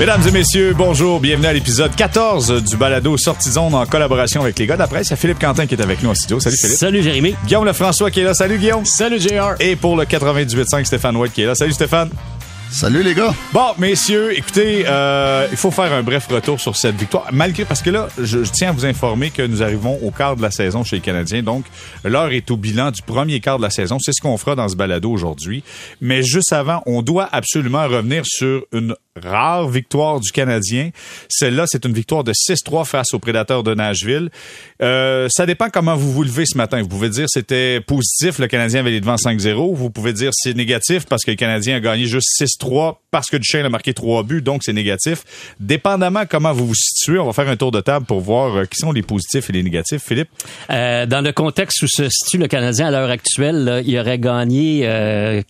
Mesdames et messieurs, bonjour. Bienvenue à l'épisode 14 du balado Sortie Zone en collaboration avec les gars d'après. C'est Philippe Quentin qui est avec nous en studio. Salut Philippe. Salut Jérémy. Guillaume Lefrançois qui est là. Salut Guillaume. Salut JR. Et pour le 98.5, Stéphane White qui est là. Salut Stéphane. Salut les gars. Bon, messieurs, écoutez, euh, il faut faire un bref retour sur cette victoire. Malgré, parce que là, je, je, tiens à vous informer que nous arrivons au quart de la saison chez les Canadiens. Donc, l'heure est au bilan du premier quart de la saison. C'est ce qu'on fera dans ce balado aujourd'hui. Mais juste avant, on doit absolument revenir sur une rare victoire du Canadien. Celle-là, c'est une victoire de 6-3 face aux Prédateurs de Nashville. Euh, ça dépend comment vous vous levez ce matin. Vous pouvez dire c'était positif, le Canadien avait les devants 5-0. Vous pouvez dire c'est négatif parce que le Canadien a gagné juste 6-3 parce que Duchesne a marqué 3 buts, donc c'est négatif. Dépendamment comment vous vous situez, on va faire un tour de table pour voir euh, qui sont les positifs et les négatifs. Philippe? Euh, dans le contexte où se situe le Canadien à l'heure actuelle, il aurait gagné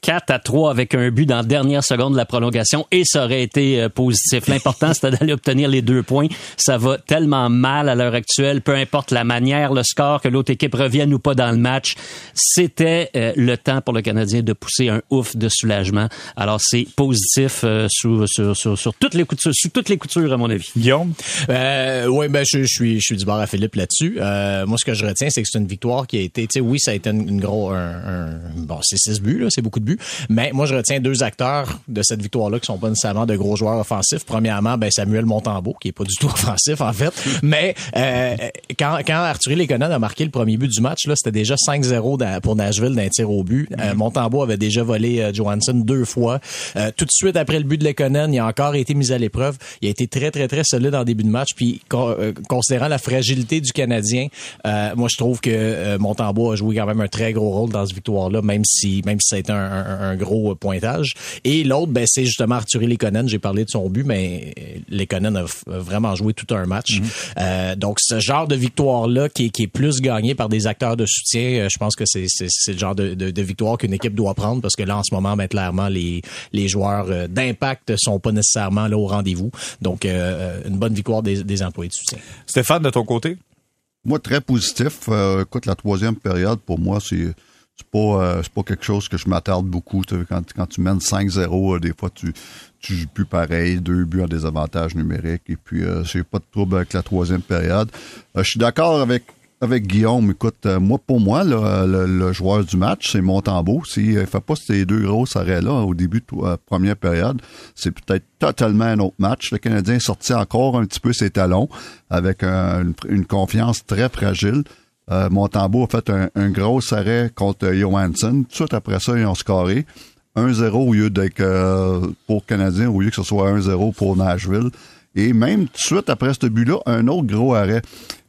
4 à 3 avec un but dans la dernière seconde de la prolongation et ça aurait été positif. L'important, c'était d'aller obtenir les deux points. Ça va tellement mal à l'heure actuelle, peu importe la manière, le score, que l'autre équipe revienne ou pas dans le match. C'était euh, le temps pour le Canadien de pousser un ouf de soulagement. Alors, c'est positif euh, sous, sur, sur, sur, toutes les coutures, sous toutes les coutures, à mon avis. Guillaume? Euh, oui, ben, je, je, suis, je suis du bord à Philippe là-dessus. Euh, moi, ce que je retiens, c'est que c'est une victoire qui a été, tu sais, oui, ça a été une, une gros, un, un, bon, c'est six buts, là, c'est beaucoup de buts. Mais moi, je retiens deux acteurs de cette victoire-là qui sont pas nécessairement de gros joueurs offensifs. Premièrement, ben Samuel Montembeau, qui est pas du tout offensif en fait. Mais euh, quand, quand Arthur Lekonen a marqué le premier but du match, là, c'était déjà 5-0 pour Nashville d'un tir au but. Euh, Montembeau avait déjà volé euh, Johansson deux fois. Euh, tout de suite après le but de Lekonen, il a encore été mis à l'épreuve. Il a été très très très solide en début de match. Puis euh, considérant la fragilité du Canadien, euh, moi je trouve que euh, Montembeau a joué quand même un très gros rôle dans cette victoire-là, même si même si ça a été un, un, un gros pointage. Et l'autre, ben c'est justement Arthur Lekonen. J'ai parlé de son but, mais Lekonen a, vraiment joué tout un match. Mm -hmm. euh, donc, ce genre de victoire-là, qui, est, qui est plus gagné par des acteurs de soutien, je pense que c'est le genre de, de, de victoire qu'une équipe doit prendre parce que là, en ce moment, ben, clairement, les, les joueurs d'impact sont pas nécessairement là au rendez-vous. Donc, euh, une bonne victoire des, des employés de soutien. Stéphane, de ton côté? Moi, très positif. Euh, écoute, la troisième période, pour moi, c'est c'est pas euh, pas quelque chose que je m'attarde beaucoup. Quand, quand tu mènes 5-0, euh, des fois tu tu joues plus pareil, deux buts en désavantage numérique. Et puis euh, j'ai pas de trouble avec la troisième période. Euh, je suis d'accord avec avec Guillaume. Écoute, moi pour moi, le, le, joueur du match, c'est Montembeau. S'il ne fait pas ces deux gros arrêts-là au début de la première période, c'est peut-être totalement un autre match. Le Canadien est sorti encore un petit peu ses talons avec un, une, une confiance très fragile. Euh, a fait un, gros arrêt contre Johansson. Tout de suite après ça, ils ont scoré. 1-0 au lieu d'être euh, pour Canadien, au lieu que ce soit 1-0 pour Nashville. Et même tout de suite après ce but-là, un autre gros arrêt.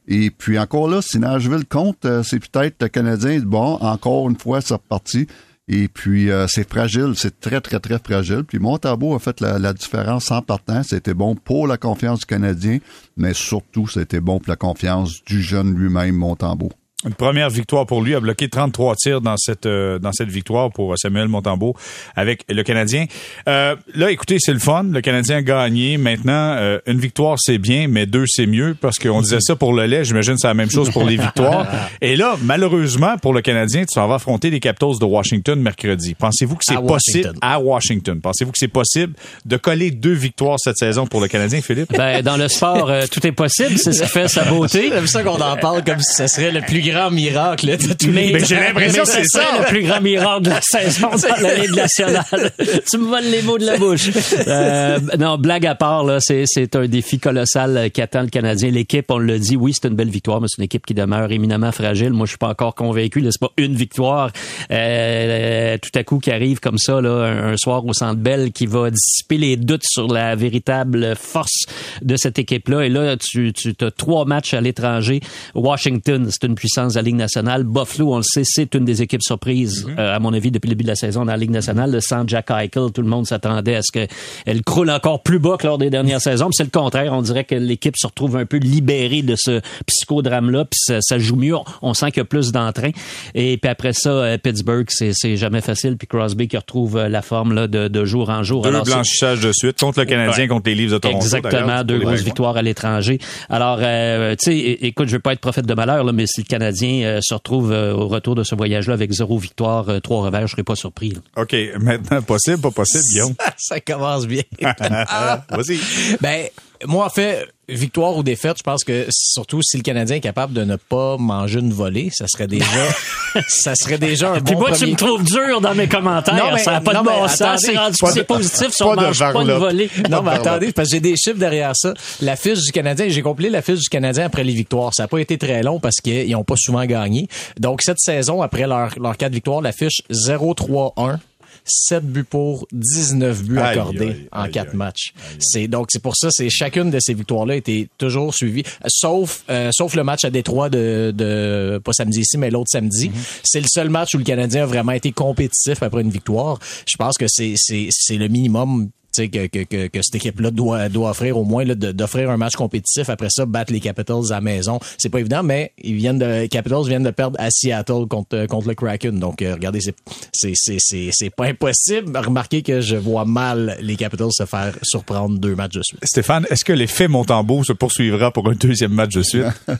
Et puis encore là, si Nashville compte, euh, c'est peut-être Canadien, bon, encore une fois, c'est reparti. Et puis, euh, c'est fragile, c'est très, très, très fragile. Puis Montembeau a fait la, différence en partant. C'était bon pour la confiance du Canadien, mais surtout, c'était bon pour la confiance du jeune lui-même, Montembeau. Une première victoire pour lui, a bloqué 33 tirs dans cette euh, dans cette victoire pour Samuel Montembeau avec le Canadien. Euh, là, écoutez, c'est le fun. Le Canadien a gagné. Maintenant, euh, une victoire c'est bien, mais deux c'est mieux parce qu'on disait ça pour le lait. J'imagine c'est la même chose pour les victoires. Et là, malheureusement pour le Canadien, tu vas affronter les Capitals de Washington mercredi. Pensez-vous que c'est possible? À Washington Pensez-vous que c'est possible de coller deux victoires cette saison pour le Canadien, Philippe? Ben dans le sport, tout est possible. C'est ce qui fait sa beauté. C'est ça qu'on en parle comme si ce serait le plus grand miracle là, de tous les Mais j'ai l'impression que c'est ça. le plus grand miracle de la saison dans la Ligue nationale. tu me voles les mots de la bouche. Euh, non, blague à part, là, c'est, c'est un défi colossal qu'attend le Canadien. L'équipe, on le dit, oui, c'est une belle victoire, mais c'est une équipe qui demeure éminemment fragile. Moi, je suis pas encore convaincu. Là, c'est pas une victoire euh, tout à coup qui arrive comme ça, là, un, un soir au Centre Bell qui va dissiper les doutes sur la véritable force de cette équipe-là. Et là, tu, tu as trois matchs à l'étranger. Washington, c'est une puissance de la Ligue nationale. Buffalo, on le sait, c'est une des équipes surprises, mm -hmm. euh, à mon avis, depuis le début de la saison dans la Ligue nationale. Sans Jack Eichel, tout le monde s'attendait à ce qu'elle croule encore plus bas que lors des dernières saisons. c'est le contraire. On dirait que l'équipe se retrouve un peu libérée de ce psychodrame-là. Puis ça, ça, joue mieux. On sent qu'il y a plus d'entrain. Et puis après ça, euh, Pittsburgh, c'est jamais facile. Puis Crosby qui retrouve euh, la forme là, de, de jour en jour. Deux Alors, blanchissages de suite contre le Canadien, ouais. contre les Leafs de Toronto. Exactement. Deux grosses victoires à l'étranger. Alors, euh, tu sais, écoute, je veux pas être prophète de malheur, là, mais si le Canadien Canadien euh, se retrouve euh, au retour de ce voyage-là avec zéro victoire, euh, trois revers, je serais pas surpris. là. OK, maintenant, possible, pas possible, Guillaume? Ça commence bien. Vas-y. Ben, moi, en fait, victoire ou défaite, je pense que surtout si le Canadien est capable de ne pas manger une volée, ça serait déjà, ça serait déjà un Puis bon moi, tu me trouves dur dans mes commentaires. Non, mais- ça n'a pas non, de bon sens. C'est rendu positif si pas on mange pas une volée. Non, mais attendez, parce que j'ai des chiffres derrière ça. La fiche du Canadien, j'ai compilé la fiche du Canadien après les victoires. Ça n'a pas été très long parce qu'ils n'ont pas souvent gagné. Donc, cette saison, après leurs leur quatre victoires, la fiche 0-3-1. 7 buts pour, 19 buts Aïe, accordés aïe, en aïe, quatre aïe. matchs. C'est donc c'est pour ça c'est chacune de ces victoires là était toujours suivie sauf euh, sauf le match à Détroit de, de pas samedi ici mais l'autre samedi. Mm-hmm. C'est le seul match où le Canadien a vraiment été compétitif après une victoire. Je pense que c'est c'est c'est le minimum que, que, que, que cette équipe-là doit, doit offrir au moins là, de- d'offrir un match compétitif. Après ça, battre les Capitals à la maison. C'est pas évident, mais ils viennent de Capitals viennent de perdre à Seattle contre, contre le Kraken. Donc, euh, regardez, c'est c'est c'est c'est c'est pas impossible. Remarquez que je vois mal les Capitals se faire surprendre deux matchs de suite. Stéphane, est-ce que l'effet Montembeau se poursuivra pour un deuxième match de suite?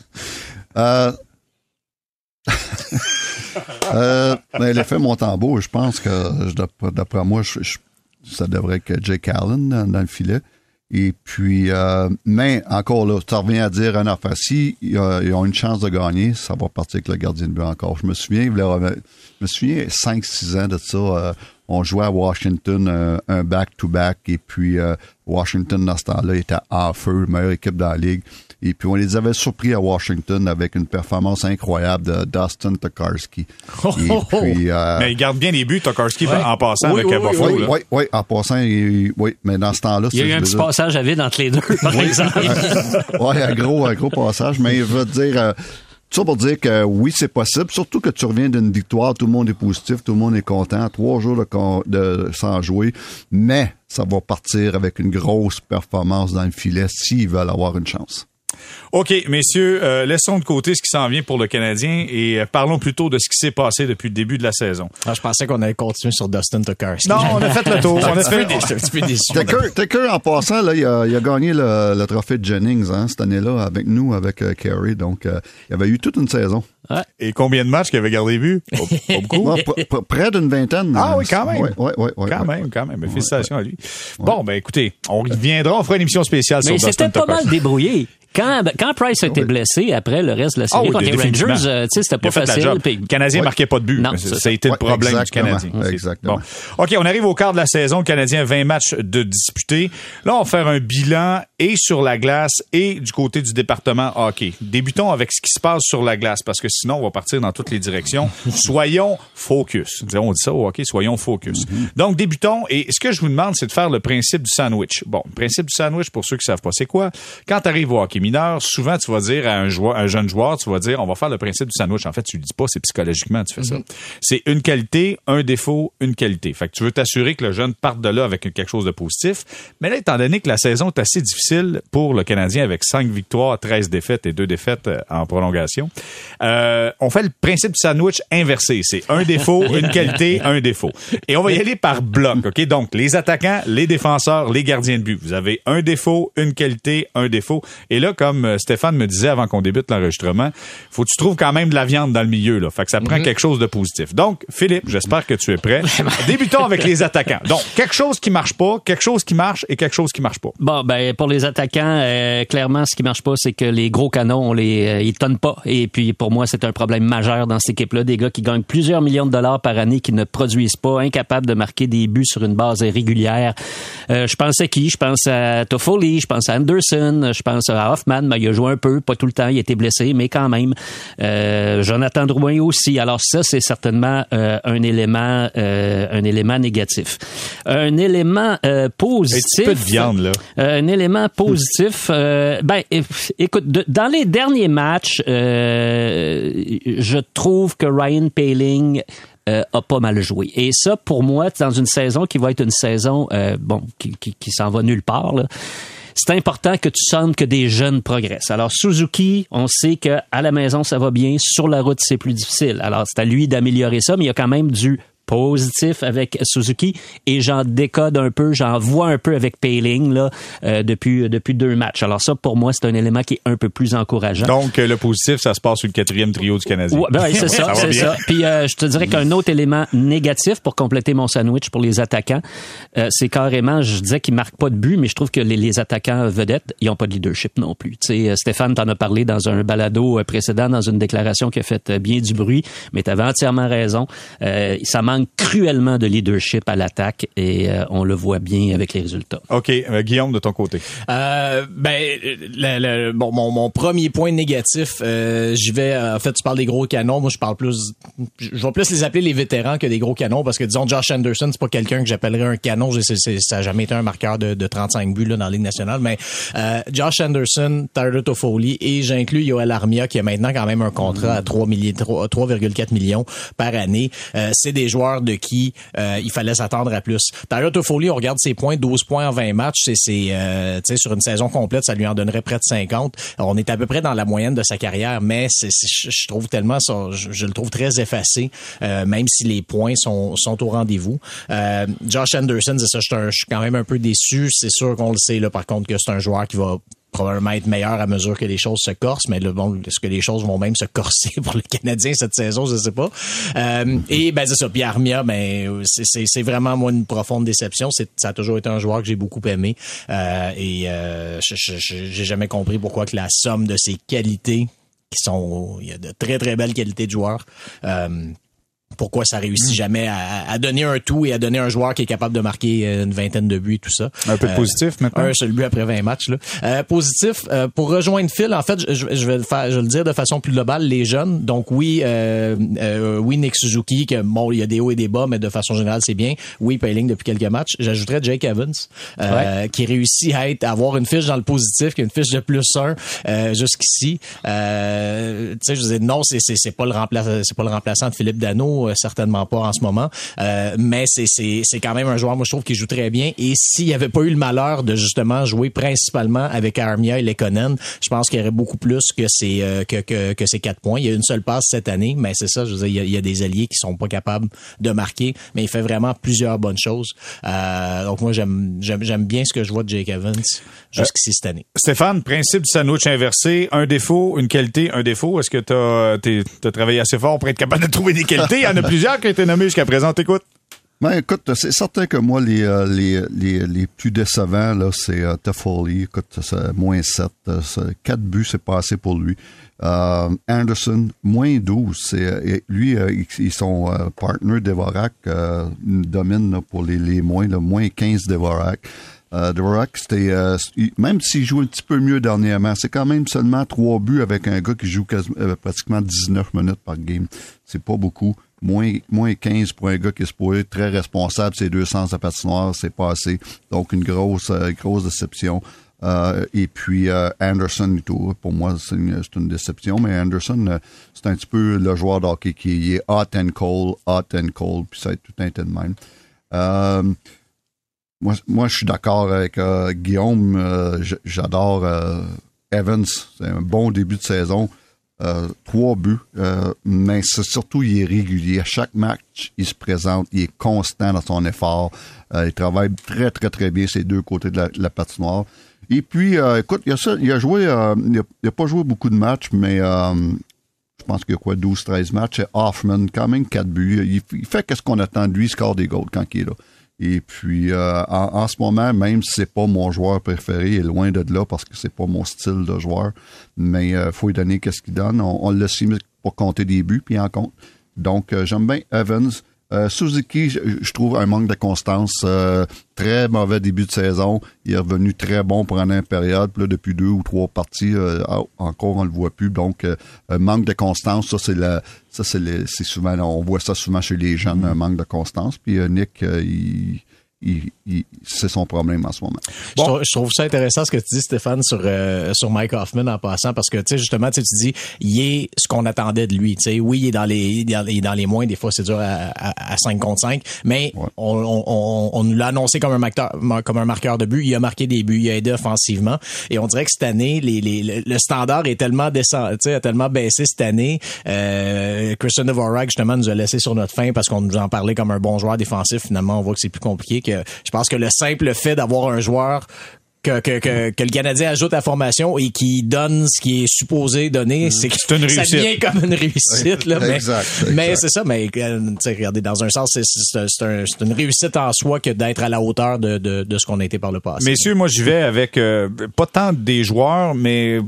Euh, euh, ben, l'effet Montembeau, je pense que d'après moi, je- je- ça devrait être Jake Allen dans, le filet. Et puis, euh, mais encore là, ça revient à dire une affaire. Si ils ont une chance de gagner, ça va partir avec le gardien de but encore. Je me souviens, je me souviens 5-6 ans de ça. euh, on jouait à Washington euh, un back-to-back et puis Washington dans ce temps-là était à feu, meilleure équipe dans la ligue. Et puis on les avait surpris à Washington avec une performance incroyable de Dustin Tokarski. Et puis, euh, Mais il garde bien les buts, Tokarski, en passant Oui, avec oui, Buffalo. oui, oui, oui, en passant, il- oui, mais dans ce temps-là, Il y a eu un petit dire- passage à vide entre les deux, par exemple. ouais, un gros, un gros passage, mais je veux dire, euh, tout ça pour dire que oui, c'est possible, surtout que tu reviens d'une victoire, tout le monde est positif, tout le monde est content, trois jours de, con- de sans jouer, mais ça va partir avec une grosse performance dans le filet s'ils veulent avoir une chance. OK, messieurs, euh, laissons de côté ce qui s'en vient pour le Canadien et euh, parlons plutôt de ce qui s'est passé depuis le début de la saison. Ah, je pensais qu'on allait continuer sur Dustin Tokarski. Non, on a fait le tour. On a Je suis un fait... un petit peu déçu. Taker, Taker, en passant, là, il, a, il a gagné le, le trophée de Jennings hein, cette année-là avec nous, avec euh, Carey. Donc, euh, il y avait eu toute une saison. Et combien de matchs qu'il avait gardé but? Pas, pas beaucoup. Ouais, pr- pr- près d'une vingtaine. Ah euh, oui, quand même. Ouais, ouais, ouais, ouais, Quand ouais. même, quand même. Mais Félicitations à lui. Bon, ben écoutez, on reviendra, on fera une émission spéciale Mais sur Dustin c'était pas mal débrouillé. Quand, quand Price a été Oui. blessé, après le reste de la Ah série oui, contre les. Rangers, euh, tu sais, c'était pas facile. puis- Le Canadien Ouais. marquait pas de but. Non, ça, ça. a été le problème exactement. du Canadien. Exactement. Bon. OK, on arrive au quart de la saison. Le Canadien a 20 matchs de disputés. Là, on va faire un bilan et sur la glace et du côté du département hockey. Débutons avec ce qui se passe sur la glace parce que sinon, on va partir dans toutes les directions. soyons focus. On dit ça au hockey, soyons focus. Donc, débutons. Et ce que je vous demande, c'est de faire le principe du sandwich. Bon, le principe du sandwich, pour ceux qui savent pas, c'est quoi? Quand tu arrives au hockey mineur, souvent, tu vas dire à un, joueur, un jeune joueur, tu vas dire, on va faire le principe du sandwich. En fait, tu le dis pas, c'est psychologiquement, tu fais ça. C'est une qualité, un défaut, une qualité. Fait que tu veux t'assurer que le jeune parte de là avec quelque chose de positif. Mais là, étant donné que la saison est assez difficile pour le Canadien avec 5 victoires, 13 défaites et 2 défaites euh, en prolongation, euh, on fait le principe du sandwich inversé. C'est un défaut, une qualité, un défaut. Et on va y aller par bloc, OK? Donc, les attaquants, les défenseurs, les gardiens de but. Vous avez un défaut, une qualité, un défaut. Et là, comme euh, Stéphane me disait avant qu'on débute l'enregistrement, faut que tu trouves quand même de la viande dans le milieu, là. Fait que ça prend quelque chose de positif. Donc, Philippe, j'espère que tu es prêt. Débutons avec les attaquants. Donc, quelque chose qui marche pas, quelque chose qui marche et quelque chose qui marche pas. Bon, ben pour les attaquants, euh, clairement, ce qui marche pas, c'est que les gros canons, on les, euh, ils tonnent pas. Et puis pour moi, c'est un problème majeur dans cette équipe-là. Des gars qui gagnent plusieurs millions de dollars par année, qui ne produisent pas, incapables de marquer des buts sur une base régulière. Euh, je pense à qui? Je pense à Toffoli, je pense à Anderson, je pense à Hoffman. Mais il a joué un peu, pas tout le temps, il a été blessé, mais quand même. Euh, Jonathan Drouin aussi. Alors ça, c'est certainement euh, un élément, euh, un élément négatif. Un élément euh, Un positif. peu de viande, là. Euh, un élément positif, euh, ben, écoute, de- dans les derniers matchs, euh, je trouve que Ryan Paling a pas mal joué. Et ça, pour moi, dans une saison qui va être une saison, euh, bon, qui, qui, qui s'en va nulle part, là, c'est important que tu sentes que des jeunes progressent. Alors, Suzuki, on sait que à la maison, ça va bien. Sur la route, c'est plus difficile. Alors, c'est à lui d'améliorer ça, mais il y a quand même du positif avec Suzuki et j'en décode un peu, j'en vois un peu avec Payling là euh, depuis depuis deux matchs. Alors ça, pour moi, c'est un élément qui est un peu plus encourageant. Donc le positif, ça se passe sur le quatrième trio du Canadien. Ouais, ben, c'est ça, c'est ça. Puis je te dirais qu'un autre élément négatif pour compléter mon sandwich pour les attaquants, c'est carrément, je disais qu'ils marquent pas de but, mais je trouve que les, les attaquants vedettes, ils ont pas de leadership non plus. Tu sais, Stéphane t'en a parlé dans un balado précédent, dans une déclaration qui a fait bien du bruit, mais tu avais entièrement raison. Euh, ça manque cruellement de leadership à l'attaque et euh, on le voit bien avec les résultats. OK. Euh, Guillaume, de ton côté. Euh, ben, le, le, bon, mon, mon, premier point négatif, j'y vais, en fait, tu parles des gros canons. Moi, je parle plus, je vais plus les appeler les vétérans que des gros canons parce que, disons, Josh Anderson, c'est pas quelqu'un que j'appellerais un canon. C ça n'a jamais été un marqueur de, de 35 buts là, dans la Ligue nationale. Mais Josh Anderson, Tyler Toffoli et j'inclus Yoel Armia qui a maintenant quand même un contrat à 3 3,4 millions par année. Euh, c'est des joueurs de qui euh, il fallait s'attendre à plus. Tyler Toffoli, on regarde ses points, 12 points en 20 matchs, c'est euh, sur une saison complète, ça lui en donnerait près de 50. on est à peu près dans la moyenne de sa carrière, mais je trouve tellement ça, je, le trouve très effacé, même si les points sont, sont au rendez-vous. Josh Anderson, c'est ça, je suis quand même un peu déçu. C'est sûr qu'on le sait là, par contre que c'est un joueur qui va probablement être meilleur à mesure que les choses se corsent, mais le, bon, est-ce que les choses vont même se corser pour le Canadien cette saison, je sais pas. Euh, et ben c'est ça, Pierre Armia, ben c'est vraiment moi une profonde déception. C'est ça a toujours été un joueur que j'ai beaucoup aimé euh, et euh, j'ai jamais compris pourquoi que la somme de ses qualités qui sont il y a de très très belles qualités de joueurs euh, pourquoi ça réussit jamais à, donner un tout et à donner un joueur qui est capable de marquer euh, une vingtaine de buts et tout ça. Un peu de positif euh, maintenant? Un seul but après 20 matchs. Là. Euh, positif, pour rejoindre Phil, en fait, je, vais le faire, je vais le dire de façon plus globale, les jeunes. Donc oui, oui Nick Suzuki, que bon, il y a des hauts et des bas, mais de façon générale, c'est bien. Oui, Payling depuis quelques matchs. J'ajouterais Jake Evans, qui réussit à, être, avoir une fiche dans le positif, qui a une fiche de plus 1 jusqu'ici. tu sais, je disais non, c'est c'est pas le remplaçant, c'est pas le remplaçant de Philippe Dano euh, certainement pas en ce moment. Euh, mais c'est, c'est, c'est quand même un joueur, moi, je trouve, qui joue très bien. Et s'il n'y avait pas eu le malheur de justement jouer principalement avec Armia et Lekonen, je pense qu'il y aurait beaucoup plus que ces, euh, que, que, que ces quatre points. Il y a une seule passe cette année, mais c'est ça, je veux dire, il y, a, des alliés qui sont pas capables de marquer, mais il fait vraiment plusieurs bonnes choses. donc moi, j'aime, j'aime, j'aime bien ce que je vois de Jake Evans jusqu'ici cette année. Stéphane, principe du sandwich inversé, un défaut, une qualité, un défaut. Est-ce que tu as travaillé assez fort pour être capable de trouver des qualités? En a plusieurs qui ont été nommés jusqu'à présent. Écoute. Ben, écoute, c'est certain que moi, les, euh, les, les, les plus décevants, là, c'est euh. Écoute, c'est moins 7. 4 buts, c'est pas assez pour lui. Euh, Anderson, moins 12. C'est, euh, lui, ils sont partner Devorak, domine pour les, les moins, moins 15 Devorak. Euh, Devorak, c'était même s'il joue un petit peu mieux dernièrement, c'est quand même seulement trois buts avec un gars qui joue pratiquement 19 minutes par game. C'est pas beaucoup moins, moins 15 pour un gars qui est supposé très responsable, ces deux sens de patinoire, c'est pas assez. Donc, une grosse, euh, grosse déception. Euh, et puis euh, Anderson tout, pour moi, c'est une, une, déception, mais Anderson, c'est un petit peu le joueur d'hockey qui est hot and cold, hot and cold, puis ça va être tout un tas de même. moi, moi, je suis d'accord avec Guillaume, j'adore Evans, c'est un bon début de saison. Euh, trois buts, euh, mais surtout il est régulier. À chaque match, il se présente, il est constant dans son effort. Euh, il travaille très très très bien ces deux côtés de la, patinoire. Et puis, écoute, il a, il a joué, il a, pas joué beaucoup de matchs, mais je pense qu'il y a quoi, 12-13 matchs. Hoffman, quand même 4 buts. Il, il fait qu'est-ce qu'on attend de lui, il score des goals quand il est là. Et puis, euh, en, ce moment, même si c'est pas mon joueur préféré, est loin de là parce que c'est pas mon style de joueur, mais il euh, faut lui donner qu'est-ce qu'il donne. On, on le laisse pour compter des buts, puis en compte. Donc, euh, j'aime bien Evans. Euh, Suzuki, je, trouve un manque de constance. Euh, très mauvais début de saison. Il est revenu très bon pendant une période. Puis là, depuis deux ou trois parties, euh, encore on le voit plus. Donc, un manque de constance, ça c'est la, ça c'est, souvent, on voit ça souvent chez les jeunes, un manque de constance. Puis Nick, il c'est son problème en ce moment. Bon. Je, trouve, ça intéressant ce que tu dis, Stéphane, sur, euh, sur Mike Hoffman en passant, parce que, tu sais, justement, tu dis, il est ce qu'on attendait de lui. Tu sais, oui, il est dans les, il est dans les moins, des fois, c'est dur à, à, 5 contre 5, mais on, on, on, nous l'a annoncé comme un, marqueur, comme un marqueur de but. Il a marqué des buts, il a aidé offensivement. Et on dirait que cette année, les, les, le standard est tellement descendu, tu sais, a tellement baissé cette année. Euh, Christian Dvorak, justement, nous a laissé sur notre fin parce qu'on nous en parlait comme un bon joueur défensif. Finalement, on voit que c'est plus compliqué que, je pense que le simple fait d'avoir un joueur que, que, que, que, le Canadien ajoute à formation et qui donne ce qui est supposé donner, mm. c'est que ça devient comme une réussite. Là, mais mais c'est ça, mais euh, regardez, dans un sens, c'est un, une réussite en soi que d'être à la hauteur de, de, de ce qu'on a été par le passé. Messieurs, moi j'y vais avec euh, pas tant des joueurs, mais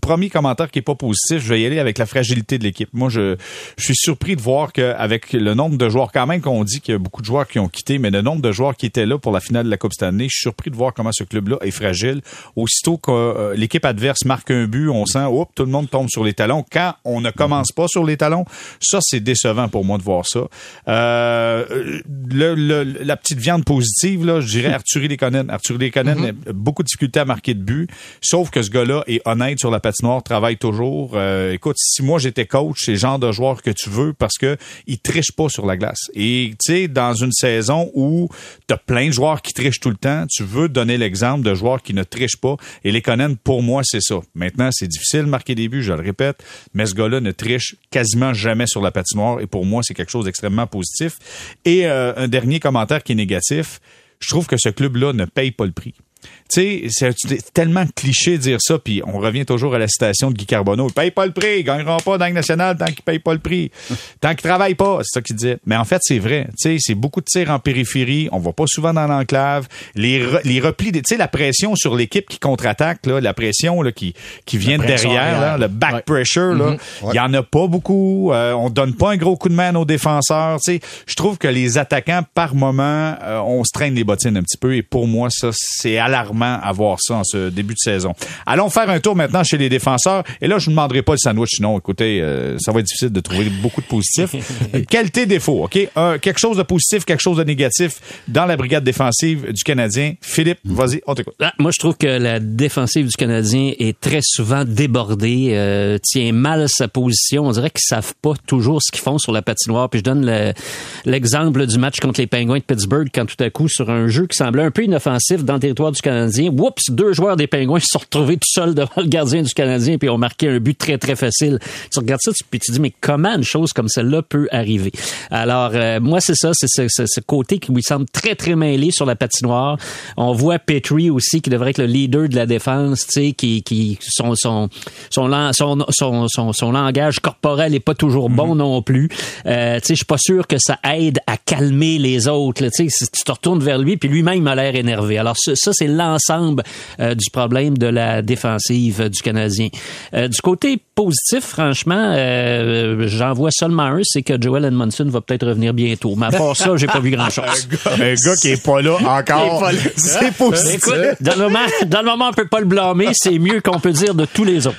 premier commentaire qui est pas positif, je vais y aller avec la fragilité de l'équipe. Moi, je, je suis surpris de voir qu'avec le nombre de joueurs, quand même qu'on dit qu'il y a beaucoup de joueurs qui ont quitté, mais le nombre de joueurs qui étaient là pour la finale de la Coupe cette année, je suis surpris de voir comment ce club-là est fragile. Aussitôt que euh, l'équipe adverse marque un but, on sent, tout le monde tombe sur les talons. Quand on ne commence pas sur les talons, ça, c'est décevant pour moi de voir ça. Euh, le, la petite viande positive, là, je dirais Arthur Lekonen. Arthur Lekonen mm-hmm. a beaucoup de difficultés à marquer de but, sauf que ce gars-là est honnête sur la patinoire, travaille toujours. Euh, écoute, si moi j'étais coach, c'est le genre de joueur que tu veux parce que il triche pas sur la glace. Et tu sais, dans une saison où tu as plein de joueurs qui trichent tout le temps, tu veux donner l'exemple de joueurs qui ne triche pas. Et les Conan, pour moi, c'est ça. Maintenant, c'est difficile de marquer des buts, je le répète, mais ce gars-là ne triche quasiment jamais sur la patinoire. Et pour moi, c'est quelque chose d'extrêmement positif. Et euh, un dernier commentaire qui est négatif, je trouve que ce club-là ne paye pas le prix. Tu sais, c'est tellement cliché de dire ça, puis on revient toujours à la citation de Guy Carbonneau. Ils payent pas le prix, ils gagneront pas dans le national tant qu'ils payent pas le prix. Tant qu'ils travaillent pas, c'est ça qu'il disait. Mais en fait, c'est vrai. Tu sais, c'est beaucoup de tirs en périphérie, on va pas souvent dans l'enclave. Les, les replis, tu sais, la pression sur l'équipe qui contre-attaque, là, la pression là, qui, qui vient de derrière, là, le back pressure, là, mm-hmm. il y en a pas beaucoup. Euh, on donne pas un gros coup de main aux défenseurs. Tu sais, je trouve que les attaquants, par moment, euh, on se traîne les bottines un petit peu, et pour moi, ça, c'est alarmant à voir ça en ce début de saison. Allons faire un tour maintenant chez les défenseurs. Et là, je ne demanderai pas le sandwich. Non, écoutez, euh, ça va être difficile de trouver beaucoup de positifs. Qualité, défaut, OK? quelque chose de positif, quelque chose de négatif dans la brigade défensive du Canadien. Philippe, vas-y, on t'écoute. Ah, moi, je trouve que la défensive du Canadien est très souvent débordée, euh, tient mal sa position. On dirait qu'ils savent pas toujours ce qu'ils font sur la patinoire. Puis je donne l'exemple du match contre les Penguins de Pittsburgh quand tout à coup, sur un jeu qui semblait un peu inoffensif dans le territoire du Canadien, Oups, deux joueurs des Pingouins se sont retrouvés tout seuls devant le gardien du Canadien puis ont marqué un but très très facile. Tu regardes ça puis tu dis mais comment une chose comme celle-là peut arriver? Alors euh, moi c'est ça, c'est ce, côté qui lui semble très très mêlé sur la patinoire. On voit Petrie aussi qui devrait être le leader de la défense, tu sais, qui qui son son son son son, son, langage corporel est pas toujours bon mhm. non plus. Euh, tu sais, je suis pas sûr que ça aide à calmer les autres. Tu sais, tu te retournes vers lui puis lui-même a l'air énervé. Alors ça, ça c'est l'ensemble euh, du problème de la défensive du Canadien. Euh, du côté positif, franchement, euh, j'en vois seulement un, c'est que Joel Edmondson va peut-être revenir bientôt. Mais à part ça, j'ai pas vu grand-chose. un, gars, qui est pas là encore, c'est positif. Écoute, dans le moment, dans le moment, on peut pas le blâmer. C'est mieux qu'on peut dire de tous les autres.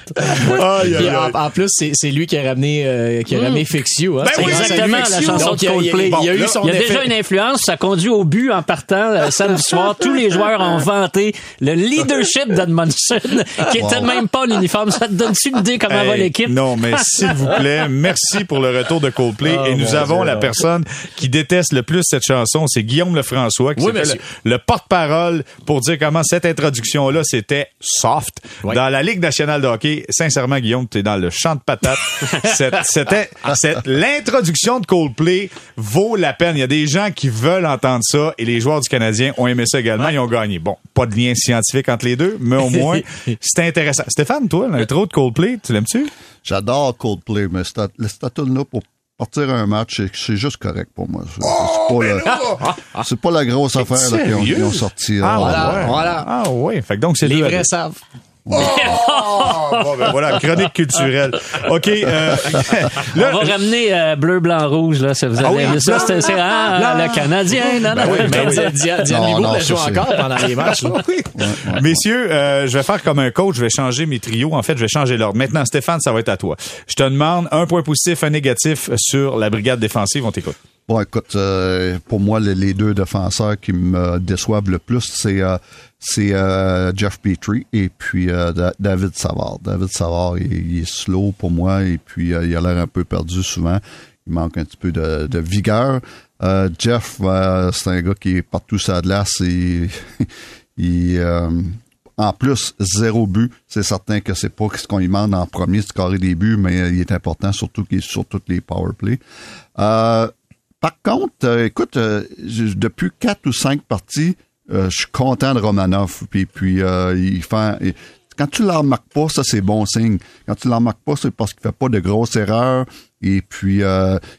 en, plus, c'est lui qui a ramené, qui a ramené Fix You. Hein? Ben exactement, la chanson de Coldplay. Il y a, eu son il y a déjà une influence. Ça conduit au but en partant samedi soir. Tous les joueurs ont vanté le leadership d'Edmondson, qui était même pas l'uniforme. Ça te donne-tu une idée comment l'équipe? Non, mais s'il vous plaît, merci pour le retour de Coldplay. Oh, et nous avons la personne qui déteste le plus cette chanson, c'est Guillaume Lefrançois, qui est le, porte-parole pour dire comment cette introduction-là, c'était soft. Dans la Ligue nationale de hockey, sincèrement, Guillaume, tu es dans le champ de patates. C'était l'introduction de Coldplay vaut la peine. Il y a des gens qui veulent entendre ça et les joueurs du Canadien ont aimé ça également. Ils ont gagné. Bon, pas de lien scientifique entre les deux, mais au moins, c'était intéressant. Stéphane, toi, l'intro de Coldplay, tu l'aimes-tu? J'adore Coldplay, mais cette là pour partir un match, c'est juste correct pour moi. C'est pas, la grosse affaire qu'ils ont, sorti. Ah, voilà, voilà. Ah, oui. Fait donc, c'est Les vrais savent. Oh! bon, ben voilà, chronique culturelle. OK. Euh, là, On va ramener euh, bleu, blanc, rouge. Là, ça vous ah oui, ça, c'est ah, le Canadien. Non, ben oui, ben oui. Diane Diane joue encore pendant les matchs. oui. Messieurs, euh, je vais faire comme un coach. Je vais changer mes trios. En fait, je vais changer l'ordre. Maintenant, Stéphane, ça va être à toi. Je te demande un point positif, un négatif sur la brigade défensive. On t'écoute. Bon, écoute, euh, pour moi, les, deux défenseurs qui me déçoivent le plus, c'est euh, euh, Jeff Petrie et puis Da- David Savard. David Savard, il, est slow pour moi et puis il a l'air un peu perdu souvent. Il manque un petit peu de, vigueur. Jeff, c'est un gars qui est partout sur la glace et en plus, zéro but. C'est certain que c'est pas ce qu'on lui demande en premier, de scorer des buts, mais il est important, surtout qu'il est sur toutes les power plays. Par contre, euh, écoute, euh, depuis quatre ou cinq parties, euh, je suis content de Romanov. Puis, puis euh, il fait. quand tu ne remarques pas, ça c'est bon signe. Quand tu ne remarques pas, c'est parce qu'il fait pas de grosses erreurs. Et puis